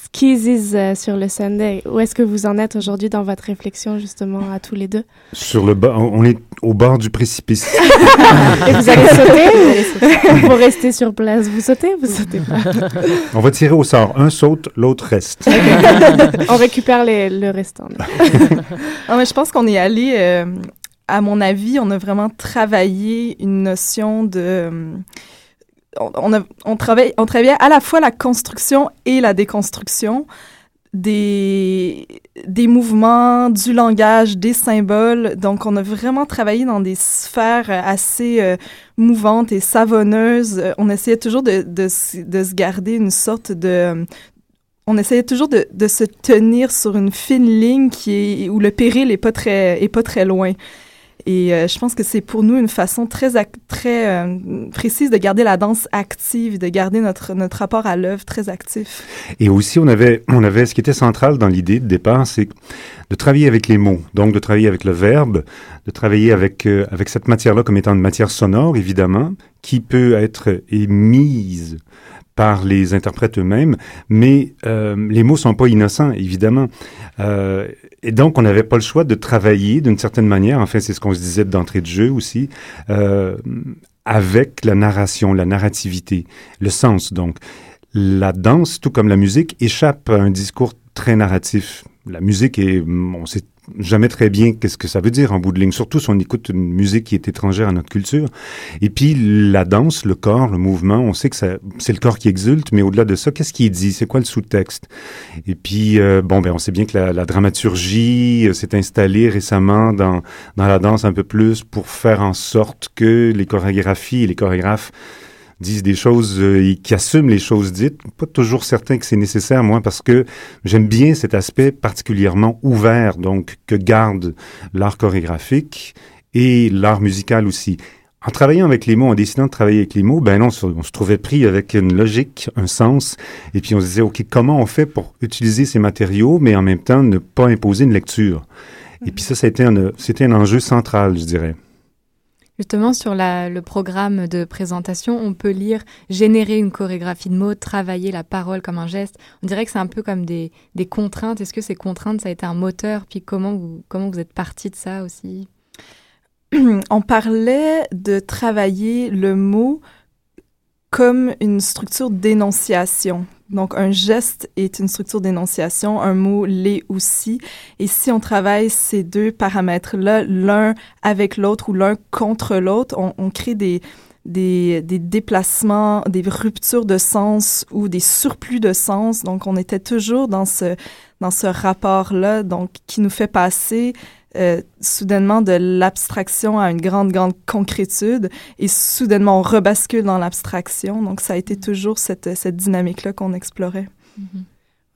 Skizzies euh, sur le Sunday Où est-ce que vous en êtes aujourd'hui dans votre réflexion justement à tous les deux? Sur le bas, on est au bord du précipice. Et vous allez sauter? Vous restez sur place. Vous sautez Vous sautez pas? On va tirer au sort. Un saute, l'autre reste. On récupère les, le restant. Non, mais je pense qu'on est allé, euh, à mon avis, on a vraiment travaillé une notion de. euh, on, travaille, travaillait à la fois la construction et la déconstruction des, mouvements, du langage, des symboles. Donc, on a vraiment travaillé dans des sphères euh, assez euh, mouvantes et savonneuses. Euh, On essayait toujours de, se- de se garder une sorte de on essayait toujours de, se tenir sur une fine ligne qui est, où le péril est pas très, est pas très loin. Et euh, je pense que c'est pour nous une façon très, très euh, précise de garder la danse active, de garder notre, notre rapport à l'œuvre très actif. Et aussi, on avait, on avait ce qui était central dans l'idée de départ, c'est de travailler avec les mots, donc de travailler avec le verbe, de travailler avec, euh, avec cette matière-là comme étant une matière sonore, évidemment, qui peut être émise par les interprètes eux-mêmes, mais euh, les mots sont pas innocents, évidemment. Euh, et donc, on n'avait pas le choix de travailler d'une certaine manière, enfin, c'est ce qu'on se disait d'entrée de jeu aussi, euh, avec la narration, la narrativité, le sens, donc. La danse, tout comme la musique, échappe à un discours très narratif. La musique est, on sait jamais très bien qu'est-ce que ça veut dire en bout de ligne, surtout si on écoute une musique qui est étrangère à notre culture. Et puis la danse, le corps, le mouvement, on sait que c'est le corps qui exulte, mais au-delà de ça, qu'est-ce qui est dit? C'est quoi le sous-texte? Et puis euh, bon, ben on sait bien que la, la dramaturgie euh, s'est installée récemment dans dans la danse un peu plus pour faire en sorte que les chorégraphies et les chorégraphes disent des choses euh, et qui assument les choses dites. Pas toujours certain que c'est nécessaire, moi, parce que j'aime bien cet aspect particulièrement ouvert, donc que garde l'art chorégraphique et l'art musical aussi. En travaillant avec les mots, en décidant de travailler avec les mots, ben non, on se- trouvait pris avec une logique, un sens, et puis on se disait, OK, comment on fait pour utiliser ces matériaux, mais en même temps ne pas imposer une lecture? Et puis ça, c'était un, c'était un enjeu central, je dirais. Justement, sur la- le programme de présentation, on peut lire générer une chorégraphie de mots, travailler la parole comme un geste. On dirait que c'est un peu comme des, des contraintes. Est-ce que ces contraintes, ça a été un moteur? Puis comment vous, comment vous êtes parti de ça aussi? On parlait de travailler le mot comme une structure d'énonciation. Donc, un geste est une structure d'énonciation, un mot l'est aussi. Et si on travaille ces deux paramètres-là, l'un avec l'autre ou l'un contre l'autre, on, crée des, des, des déplacements, des ruptures de sens ou des surplus de sens. Donc, on était toujours dans ce, dans ce rapport-là, donc, qui nous fait passer euh, soudainement de l'abstraction à une grande, grande concrétude et soudainement on rebascule dans l'abstraction. Donc ça a été toujours cette, cette dynamique-là qu'on explorait.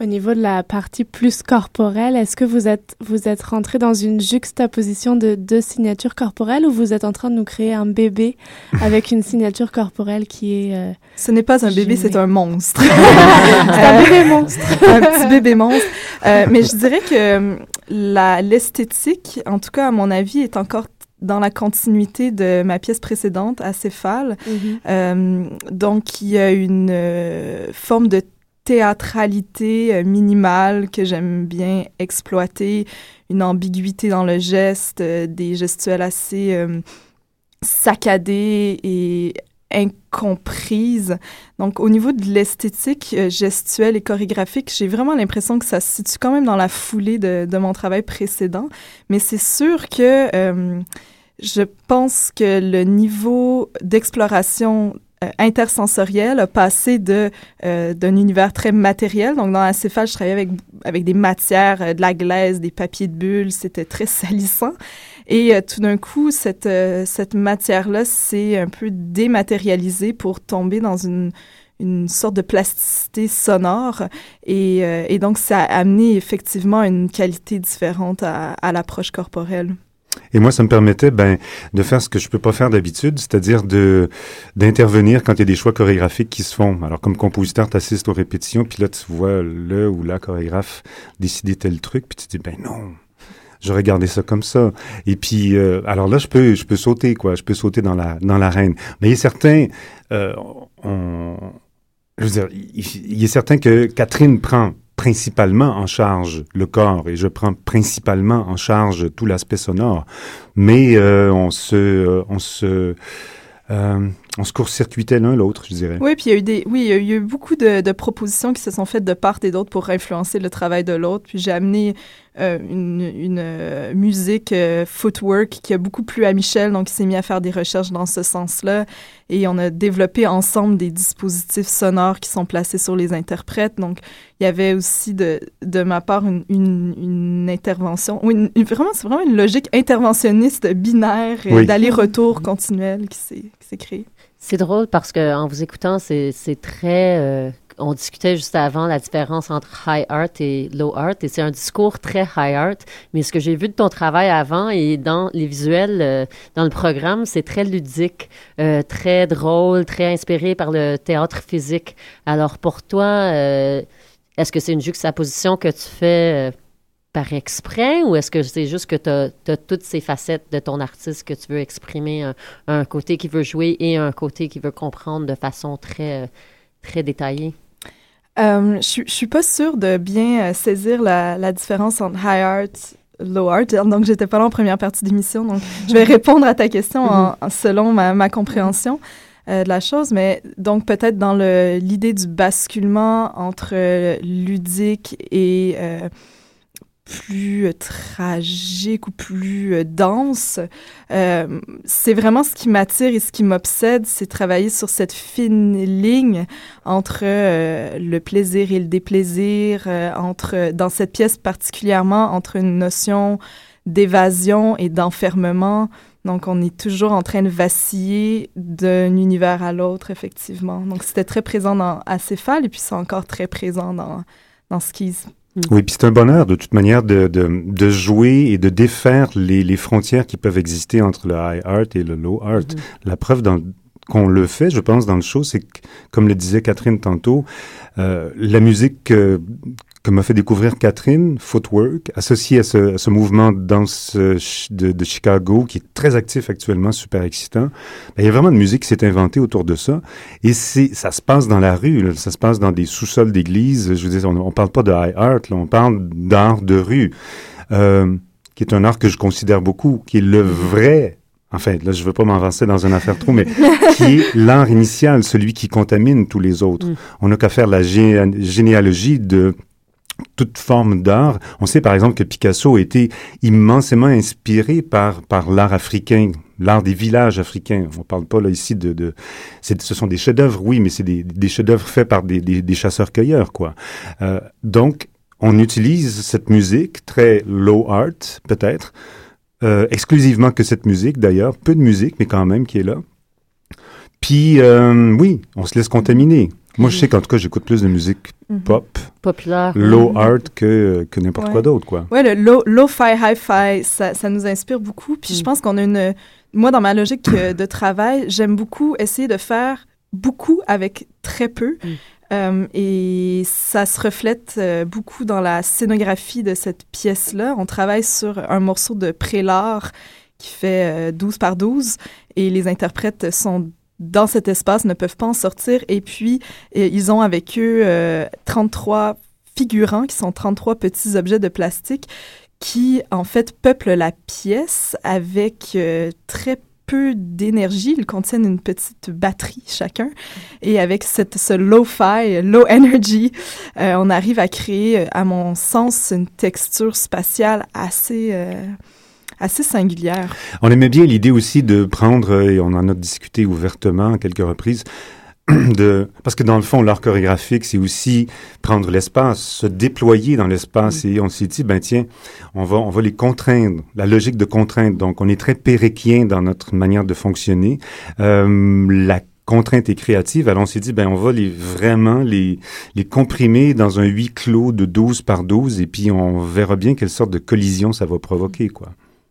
Au niveau de la partie plus corporelle, est-ce que vous êtes, vous êtes rentré dans une juxtaposition de deux signatures corporelles ou vous êtes en train de nous créer un bébé avec une signature corporelle qui est... euh, Ce n'est pas un bébé, c'est un monstre. C'est un bébé monstre. un petit bébé monstre. Euh, mais je dirais que euh, la- l'esthétique, en tout cas à mon avis, est encore dans la continuité de ma pièce précédente, Acéphale. Euh, donc, il y a une forme de théâtralité euh, minimale que j'aime bien exploiter, une ambiguïté dans le geste, euh, des gestuels assez euh, saccadés et incomprises. Donc, au niveau de l'esthétique euh, gestuelle et chorégraphique, j'ai vraiment l'impression que ça se situe quand même dans la foulée de, mon travail précédent. Mais c'est sûr que je pense que le niveau d'exploration intersensoriel a passé de euh, d'un univers très matériel. Donc, dans la céphale, je travaillais avec, avec des matières, euh, de la glaise, des papiers de bulles. C'était très salissant. Et euh, tout d'un coup, cette, euh, cette matière-là s'est un peu dématérialisée pour tomber dans une, une sorte de plasticité sonore. Et, euh, et donc, ça a amené effectivement une qualité différente à, à l'approche corporelle. Et moi, ça me permettait ben, de faire ce que je peux pas faire d'habitude, c'est-à-dire de d'intervenir quand il y a des choix chorégraphiques qui se font. Alors, comme compositeur, tu assistes aux répétitions, puis là, tu vois le ou la chorégraphe décider tel truc, puis tu te dis, ben non, j'aurais gardé ça comme ça. Et puis, euh, alors là, je peux, je peux sauter, quoi. Je peux sauter dans la dans l'arène. Mais il est certain, euh, on, je veux dire, il, il est certain que Catherine prend principalement en charge le corps et je prends principalement en charge tout l'aspect sonore. Mais euh, on se, euh, on se, euh, on se court-circuitait l'un l'autre, je dirais. Oui, puis il y a eu des, oui, il y a eu beaucoup de, de propositions qui se sont faites de part et d'autre pour influencer le travail de l'autre. Puis j'ai amené euh, une, une euh, musique euh, footwork qui a beaucoup plu à Michel, donc il s'est mis à faire des recherches dans ce sens-là. Et on a développé ensemble des dispositifs sonores qui sont placés sur les interprètes. Donc il y avait aussi de, de ma part une, une, une intervention, ou une, une- vraiment, c'est vraiment une logique interventionniste binaire et Oui. d'aller-retour continuel qui s'est créée. C'est drôle parce que en vous écoutant, c'est très. euh, on discutait juste avant la différence entre high art et low art, et c'est un discours très high art. Mais ce que j'ai vu de ton travail avant et dans les visuels, euh, dans le programme, c'est très ludique, euh, très drôle, très inspiré par le théâtre physique. Alors pour toi, euh, est-ce que c'est une juxtaposition que tu fais euh, par exprès ou est-ce que c'est juste que tu as, toutes ces facettes de ton artiste que tu veux exprimer, un, un côté qui veut jouer et un côté qui veut comprendre de façon très, très détaillée? Euh, je suis- je suis pas sûre de bien euh, saisir la, la différence entre high art, low art. Donc, j'étais pas là en première partie d'émission. Donc, je vais répondre à ta question en, en- selon ma, ma compréhension euh, de la chose. Mais donc, peut-être dans l'idée du basculement entre ludique et euh, plus euh, tragique ou plus euh, dense, euh, c'est vraiment ce qui m'attire et ce qui m'obsède, c'est travailler sur cette fine ligne entre le plaisir et le déplaisir, entre dans cette pièce particulièrement entre une notion d'évasion et d'enfermement. Donc on est toujours en train de vaciller d'un univers à l'autre effectivement. Donc c'était très présent dans Acéphale et puis c'est encore très présent dans dans Skis. Oui, puis c'est un bonheur de toute manière de, de, de jouer et de défaire les, les frontières qui peuvent exister entre le high art et le low art. La preuve dans, qu'on le fait, je pense, dans le show, c'est que, comme le disait Catherine tantôt, euh, la musique euh, que m'a fait découvrir Catherine, Footwork, associée à ce, à ce mouvement de danse euh, de, de Chicago, qui est très actif actuellement, super excitant, ben, il y a vraiment une musique qui s'est inventée autour de ça. Et c'est, ça se passe dans la rue, là, ça se passe dans des sous-sols d'église. Je veux dire, on, on parle pas de high art, là, on parle d'art de rue, euh, qui est un art que je considère beaucoup, qui est le vrai. Enfin, là, je veux pas m'avancer dans une affaire trop, mais qui est l'art initial, celui qui contamine tous les autres. Mm. On n'a qu'à faire la gé- généalogie de toute forme d'art. On sait par exemple que Picasso été immensément inspiré par, par l'art africain, l'art des villages africains. On parle pas là ici de... ce sont des chefs-d'œuvre, oui, mais c'est des, chefs-d'œuvre faits par des, des, des chasseurs-cueilleurs, quoi. Euh, donc, on utilise cette musique très low art, peut-être, euh, exclusivement que cette musique d'ailleurs, peu de musique, mais quand même qui est là. Puis, euh, oui, on se laisse contaminer. Moi, je sais qu'en tout cas, j'écoute plus de musique Mhm. pop, Populaire. low art que, que n'importe Ouais. quoi d'autre, quoi. Ouais, le low, lo-fi, hi-fi, ça, ça nous inspire beaucoup. Puis je Mm. pense qu'on a une... Moi, dans ma logique euh, de travail, j'aime beaucoup essayer de faire beaucoup avec très peu. Mm. Euh, et ça se reflète euh, beaucoup dans la scénographie de cette pièce-là. On travaille sur un morceau de prélat qui fait euh, 12 par 12 et les interprètes sont dans cet espace, ne peuvent pas en sortir. Et puis, euh, ils ont avec eux euh, 33 figurants qui sont 33 petits objets de plastique qui, en fait, peuplent la pièce avec euh, très peu d'énergie. Ils contiennent une petite batterie chacun. Et avec cette, ce low-fi, low energy, euh, on arrive à créer, euh, à mon sens, une texture spatiale assez, euh, assez singulière. On aimait bien l'idée aussi de prendre, et on en a discuté ouvertement à quelques reprises, de, parce que dans le fond, l'art chorégraphique, c'est aussi prendre l'espace, se déployer dans l'espace. Et on s'est dit, ben tiens, on va, on va les contraindre, la logique de contrainte. Donc, on est très péréquien dans notre manière de fonctionner. Euh, la contrainte est créative. Alors, on s'est dit, ben, on va les vraiment les, les comprimer dans un huis clos de 12 par 12 et puis on verra bien quelle sorte de collision ça va provoquer, quoi.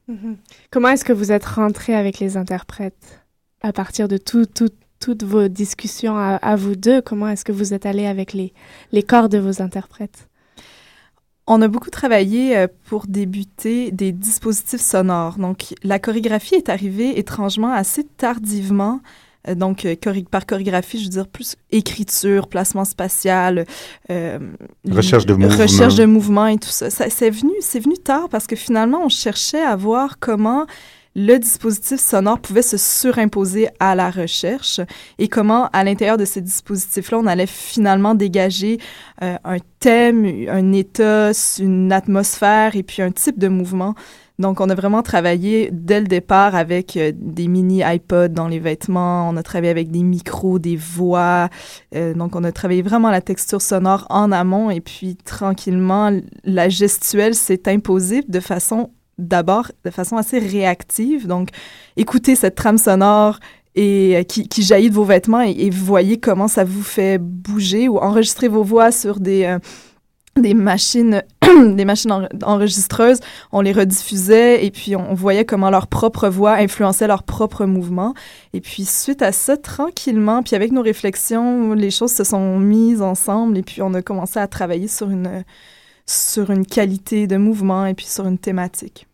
Mhm. Comment est-ce que vous êtes rentré avec les interprètes à partir de tout, tout- toutes vos discussions à, vous deux? Comment est-ce que vous êtes allé avec les, les corps de vos interprètes? On a beaucoup travaillé euh, pour débuter des dispositifs sonores. Donc, la chorégraphie est arrivée étrangement assez tardivement donc, euh, par chorégraphie, je veux dire plus écriture, placement spatial, euh, Recherche de mouvement. recherche de mouvement et tout ça. ça c'est venu, c'est venu tard parce que finalement, on cherchait à voir comment le dispositif sonore pouvait se surimposer à la recherche et comment, à l'intérieur de ces dispositifs-là, on allait finalement dégager euh, un thème, un état, une atmosphère et puis un type de mouvement. Donc, on a vraiment travaillé dès le départ avec euh, des mini iPods dans les vêtements. On a travaillé avec des micros, des voix. Euh, donc, on a travaillé vraiment la texture sonore en amont. Et puis, tranquillement, la gestuelle s'est imposée de façon, d'abord, de façon assez réactive. Donc, écoutez cette trame sonore et euh, qui, qui jaillit de vos vêtements et, voyez comment ça vous fait bouger ou enregistrer vos voix sur des, des machines, des machines en- enregistreuses. On les rediffusait et puis on, on voyait comment leur propre voix influençait leur propre mouvement. Et puis suite à ça, tranquillement, puis avec nos réflexions, les choses se sont mises ensemble et puis on a commencé à travailler sur une sur une qualité de mouvement et puis sur une thématique.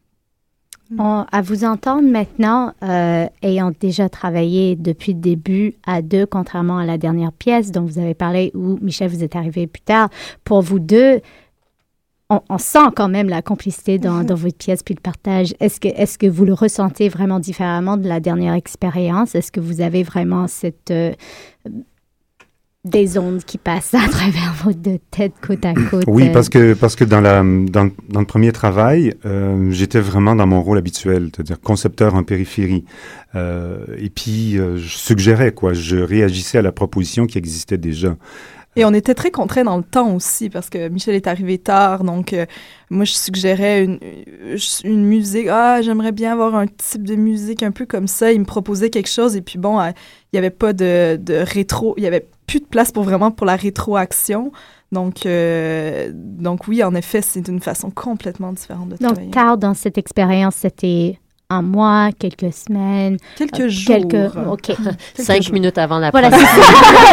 On- à vous entendre maintenant, euh, ayant déjà travaillé depuis le début à deux, contrairement à la dernière pièce dont vous avez parlé, où Michel, vous êtes arrivé plus tard, pour vous deux, on, on sent quand même la complicité dans, dans votre pièce puis le partage. Est-ce que, est que vous le ressentez vraiment différemment de la dernière expérience? Est-ce que vous avez vraiment cette... euh, des ondes qui passent à travers vos deux têtes côte à côte? Oui, euh, parce que, parce que dans, la, dans, dans le premier travail, euh, j'étais vraiment dans mon rôle habituel, c'est-à-dire concepteur en périphérie. Euh, et puis, euh, je suggérais, quoi, je réagissais à la proposition qui existait déjà. Et on était très contraints dans le temps aussi parce que Michel est arrivé tard, donc euh, moi je suggérais une, une musique. Ah, j'aimerais bien avoir un type de musique un peu comme ça. Il me proposait quelque chose et puis bon, euh, il n'y avait pas de, de rétro, il y avait plus de place pour vraiment pour la rétroaction. Donc, euh, donc oui, en effet, c'est une façon complètement différente de travailler. Donc, tard dans cette expérience, c'était un mois, quelques semaines. Quelques euh, jours. Quelques, OK. Cinq jours. minutes avant la Voilà.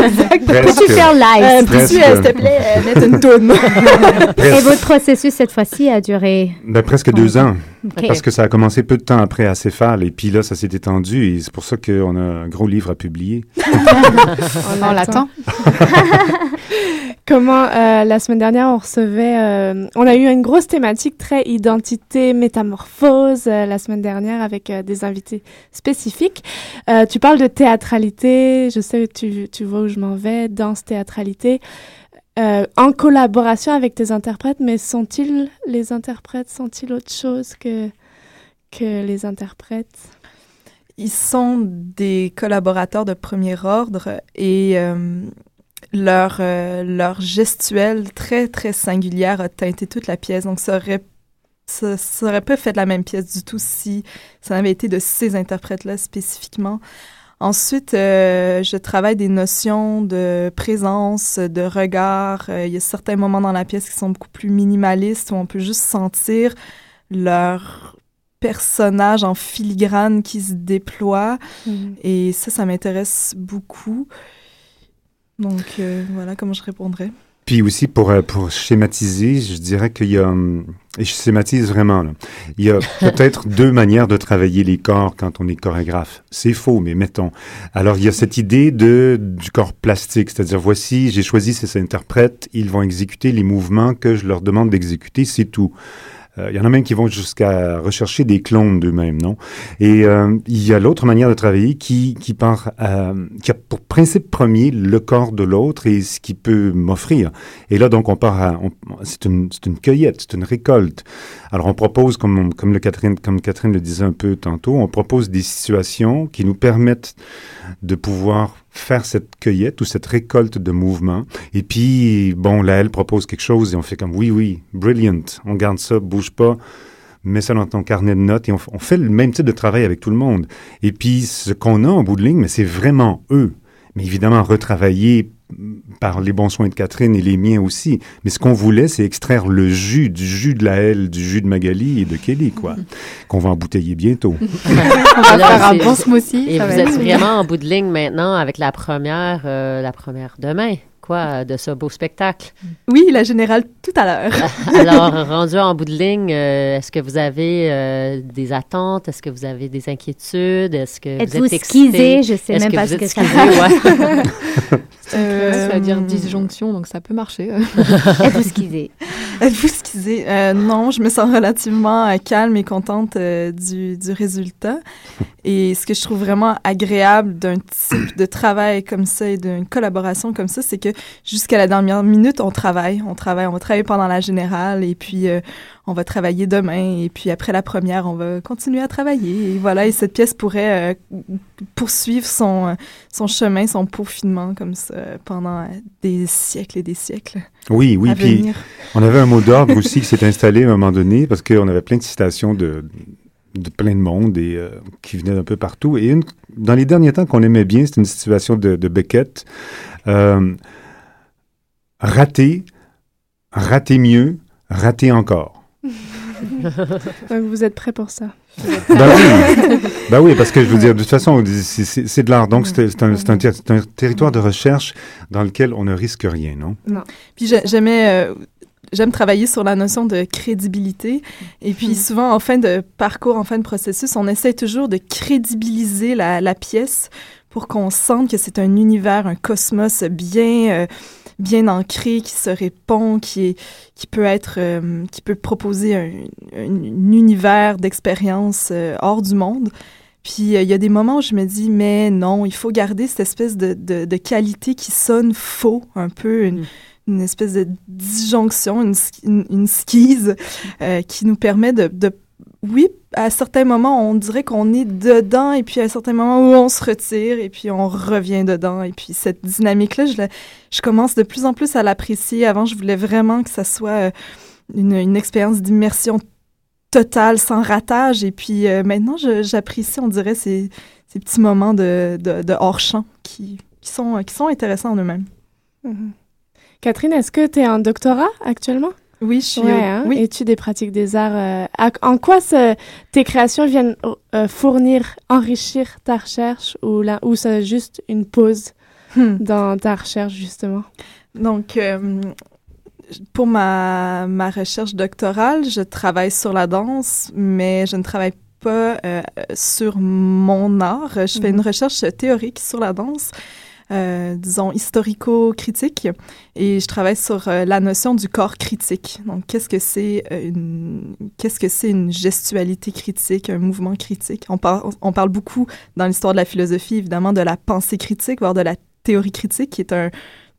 Peux-tu faire live? Euh, euh, s'il te plaît, euh, mettre une toune? Et votre processus, cette fois-ci, a duré... Ben, presque deux ans, parce que ça a commencé peu de temps après à Céphale, et puis là, ça s'est étendu, et c'est pour ça qu'on a un gros livre à publier. On l'attend. Comment euh, la semaine dernière on recevait, euh, on a eu une grosse thématique très identité, métamorphose euh, la semaine dernière avec des invités spécifiques. Tu parles de théâtralité, je sais tu tu vois où je m'en vais, danse théâtralité, en collaboration avec tes interprètes, mais sont-ils les interprètes? Sont-ils autre chose que que les interprètes? Ils sont des collaborateurs de premier ordre et leur, euh, leur gestuelle très, très singulière a teinté toute la pièce. Donc, ça aurait, ça, ça aurait pas fait la même pièce du tout si ça n'avait été de ces interprètes-là spécifiquement. Ensuite, euh, je travaille des notions de présence, de regard. Euh, il y a certains moments dans la pièce qui sont beaucoup plus minimalistes où on peut juste sentir leur personnage en filigrane qui se déploie. Et ça, ça m'intéresse beaucoup. Donc, euh, voilà comment je répondrais. Puis aussi, pour, euh, pour schématiser, je dirais qu'il y a, hum, et je schématise vraiment, là, il y a peut-être deux manières de travailler les corps quand on est chorégraphe. C'est faux, mais mettons. Alors, il y a cette idée de, du corps plastique, c'est-à-dire, voici, j'ai choisi ces interprètes, ils vont exécuter les mouvements que je leur demande d'exécuter, c'est tout. Euh, Il y en a même qui vont jusqu'à rechercher des clones d'eux-mêmes, non? Et euh, il y a l'autre manière de travailler qui, qui part, euh, qui a pour principe premier le corps de l'autre et ce qu'il peut m'offrir. Et là, donc, on part à, c'est une, c'est une cueillette, c'est une récolte. Alors, on propose, comme, comme, le Catherine, comme Catherine le disait un peu tantôt, on propose des situations qui nous permettent de pouvoir faire cette cueillette ou cette récolte de mouvements. Et puis, bon, là, elle propose quelque chose et on fait comme, oui, oui, brilliant, on garde ça, bouge pas, mets ça dans ton carnet de notes et on, on fait le même type de travail avec tout le monde. Et puis, ce qu'on a en bout de ligne, mais c'est vraiment eux. Mais évidemment, retravaillé par les bons soins de Catherine et les miens aussi. Mais ce qu'on voulait, c'est extraire le jus, du jus de la L, du jus de Magali et de Kelly, quoi, qu'on va embouteiller bientôt. On va faire un bon smoothie. Et vous êtes vraiment en bout de ligne maintenant avec la première, euh, la première demain. Quoi de ce beau spectacle? Oui, la générale tout à l'heure. Alors, rendu en bout de ligne, euh, est-ce que vous avez euh, des attentes? Est-ce que vous avez des inquiétudes? Est-ce que vous Êtes-vous êtes excité? skisé? Je sais même que pas vous ce êtes que ça veut dire. Ouais. Euh, ça veut dire disjonction, donc ça peut marcher. Êtes-vous skisé? Êtes-vous skisé? Euh, non, je me sens relativement euh, calme et contente euh, du, du résultat. Et ce que je trouve vraiment agréable d'un type de travail comme ça et d'une collaboration comme ça, c'est que jusqu'à la dernière minute, on travaille. On travaille, on va travailler pendant la générale et puis euh, on va travailler demain. Et puis après la première, on va continuer à travailler. Et voilà, et cette pièce pourrait euh, poursuivre son, euh, son chemin, son peaufinement comme ça pendant des siècles et des siècles Oui, oui. Puis venir. on avait un mot d'ordre aussi qui s'est installé à un moment donné parce qu'on avait plein de citations de, de plein de monde et euh, qui venaient d'un peu partout. Et une, dans les derniers temps qu'on aimait bien, c'était une situation de, de Beckett. Euh, rater, rater mieux, rater encore. Donc vous êtes prêts pour ça. Ben oui. ben oui, parce que je veux dire, de toute façon, c'est- de l'art. Donc, c'est un, c'est un ter- c'est un territoire de recherche dans lequel on ne risque rien, non? Puis j'ai- j'aimais, euh, j'aime travailler sur la notion de crédibilité. Et puis souvent, en fin de parcours, en fin de processus, on essaie toujours de crédibiliser la, la pièce pour qu'on sente que c'est un univers, un cosmos bien, euh, bien ancré, qui se répond, qui est, qui peut être, euh, qui peut proposer un, un- un univers d'expérience euh, hors du monde. Puis euh, il y a des moments où je me dis, mais non, il faut garder cette espèce de, de, de qualité qui sonne faux, un peu une, une espèce de disjonction, une, une, une skise qui nous permet de, de- oui, à certains moments, on dirait qu'on est dedans, et puis à certains moments où on se retire, et puis on revient dedans. Et puis cette dynamique-là, je, je commence de plus en plus à l'apprécier. Avant, je voulais vraiment que ça soit euh, une, expérience d'immersion totale, sans ratage. Et puis euh, maintenant, j'apprécie, on dirait, ces, petits moments de, de, hors-champ qui, sont, intéressants en eux-mêmes. Mhm. Catherine, est-ce que tu es en doctorat actuellement? Oui, je suis. Ouais, hein? oui. Études des pratiques des arts. euh, à- en quoi ce- tes créations viennent euh, fournir, enrichir ta recherche ou, la, ou c'est juste une pause Hmm. dans ta recherche, justement? Donc, euh, pour ma, ma recherche doctorale, je travaille sur la danse, mais je ne travaille pas euh, sur mon art. Je fais Mhm. une recherche théorique sur la danse, euh, disons historico-critique, et je travaille sur euh, la notion du corps critique. Donc, qu'est-ce que c'est euh, une qu'est-ce que c'est une gestualité critique, un mouvement critique? On parle on parle beaucoup dans l'histoire de la philosophie, évidemment, de la pensée critique, voire de la théorie critique, qui est un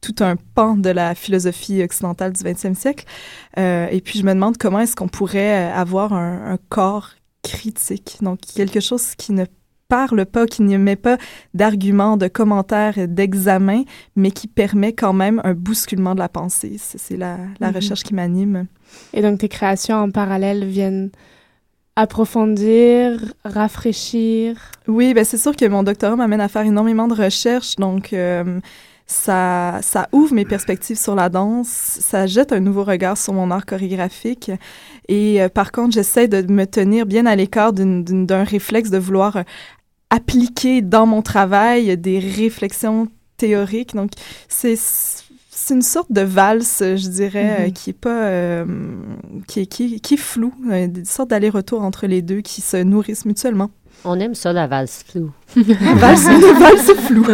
tout un pan de la philosophie occidentale du 20e siècle. Et puis, je me demande comment est-ce qu'on pourrait avoir un corps critique, donc quelque chose qui ne parle pas, qui ne met pas d'arguments, de commentaires, d'examens, mais qui permet quand même un bousculement de la pensée. C'est la, la Mhm. recherche qui m'anime. Et donc, tes créations en parallèle viennent approfondir, rafraîchir? Oui, ben c'est sûr que mon doctorat m'amène à faire énormément de recherches, donc euh, ça, ça ouvre mes perspectives sur la danse, ça jette un nouveau regard sur mon art chorégraphique. Et euh, par contre, j'essaie de me tenir bien à l'écart d'un réflexe de vouloir appliquer dans mon travail des réflexions théoriques. Donc, c'est c'est une sorte de valse, je dirais, euh, Mhm. qui est pas euh, qui, est, qui, est- qui est floue, euh, une sorte d'aller-retour entre les deux qui se nourrissent mutuellement. On aime ça, la valse floue. valse, valse floue.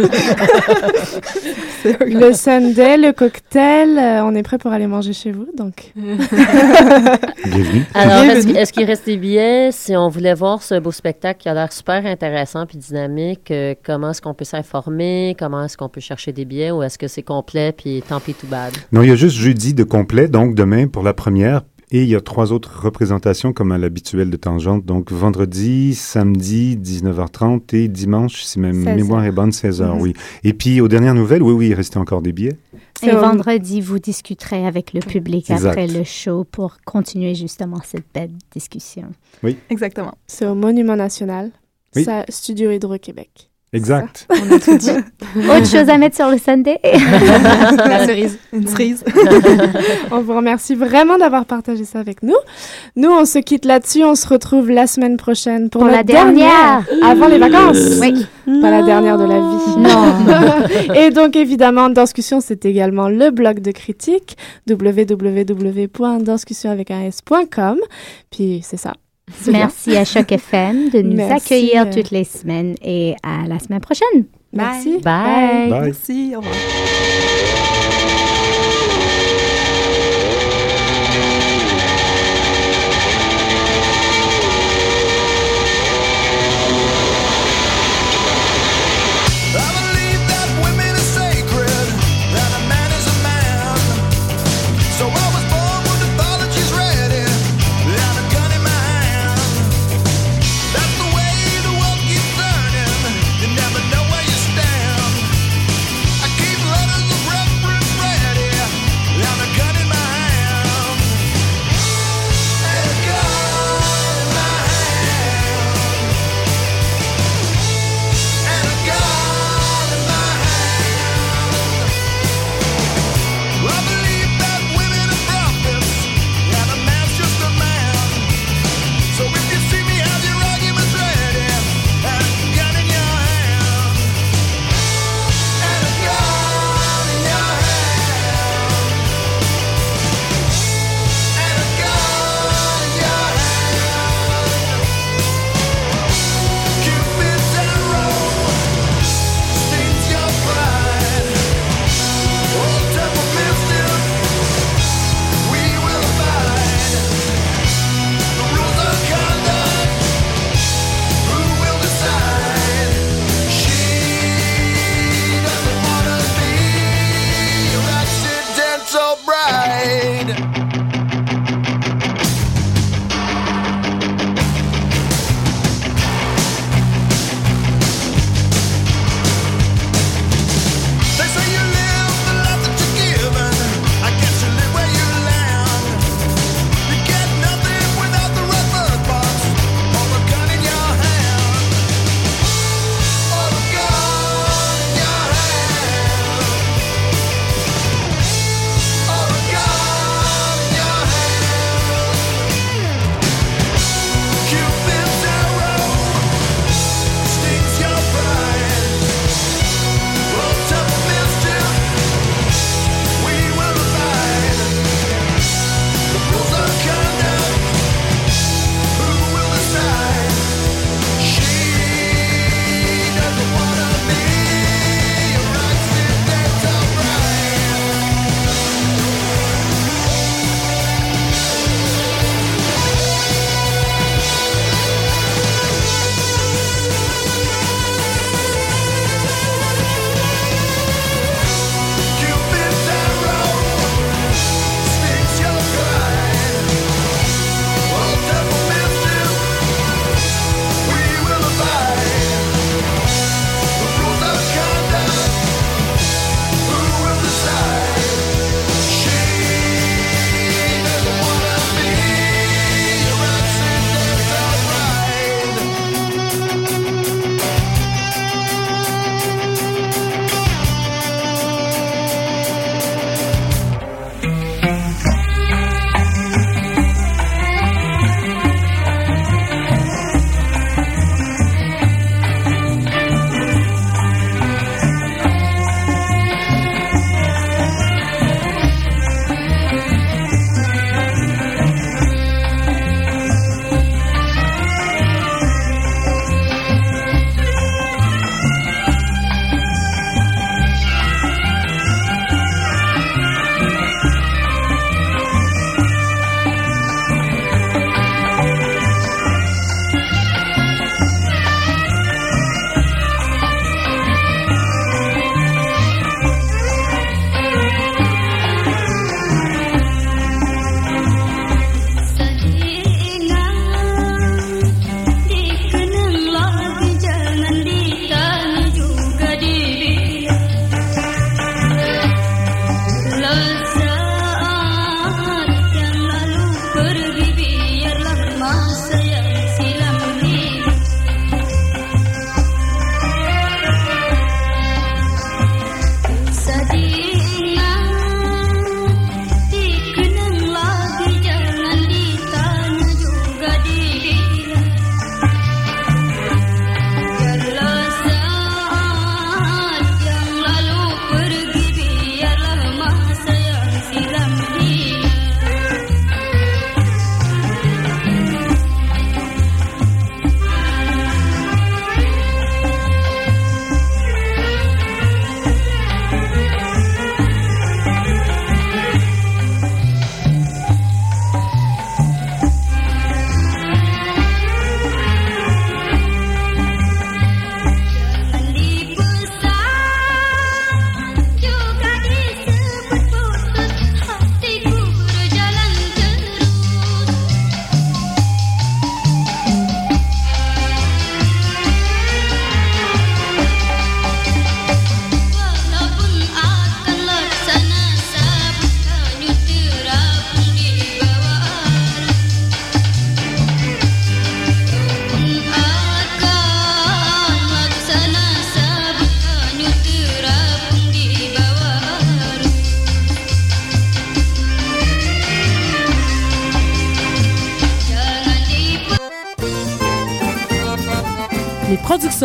Le Sunday, le cocktail, euh, on est prêt pour aller manger chez vous, donc. Bienvenue. Alors, est-ce qu'il reste des billets? Si on voulait voir ce beau spectacle qui a l'air super intéressant puis dynamique, euh, comment est-ce qu'on peut s'informer? Comment est-ce qu'on peut chercher des billets? Ou est-ce que c'est complet puis tant pis tout bad? Non, il y a juste jeudi de complet, donc demain pour la première. Et il y a trois autres représentations comme à l'habituel de Tangente. Donc vendredi, samedi, 19h30 et dimanche, si ma 16 heures. mémoire est bonne, 16h, Mhm. oui. Et puis aux dernières nouvelles, oui, oui, il restait encore des billets. Et vendredi, vous discuterez avec le public Exact. après le show pour continuer justement cette belle discussion. Exactement. C'est au Monument National, Oui. ça, Studio Hydro-Québec. Exact. On a tout dit. Autre chose à mettre sur le Sunday? La cerise. Une cerise. On vous remercie vraiment d'avoir partagé ça avec nous. Nous, on se quitte là-dessus. On se retrouve la semaine prochaine pour, Pour la dernière. avant les vacances. Oui. Pas la dernière de la vie. Non. Et donc, évidemment, Danscussion, c'est également le blog de critique, www.danscussion avec un s.com. Puis, c'est ça. Merci à Choc FM de nous Merci, accueillir toutes les semaines et à la semaine prochaine. Merci. Bye. Bye. Merci. Au revoir.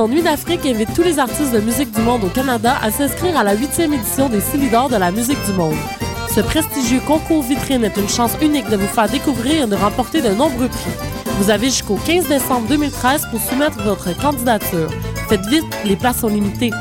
Nuit d'Afrique invite tous les artistes de musique du monde au Canada à s'inscrire à la huitième édition des Silidor de la musique du monde. Ce prestigieux concours vitrine est une chance unique de vous faire découvrir et de remporter de nombreux prix. Vous avez jusqu'au 15 décembre 2013 pour soumettre votre candidature. Faites vite, les places sont limitées.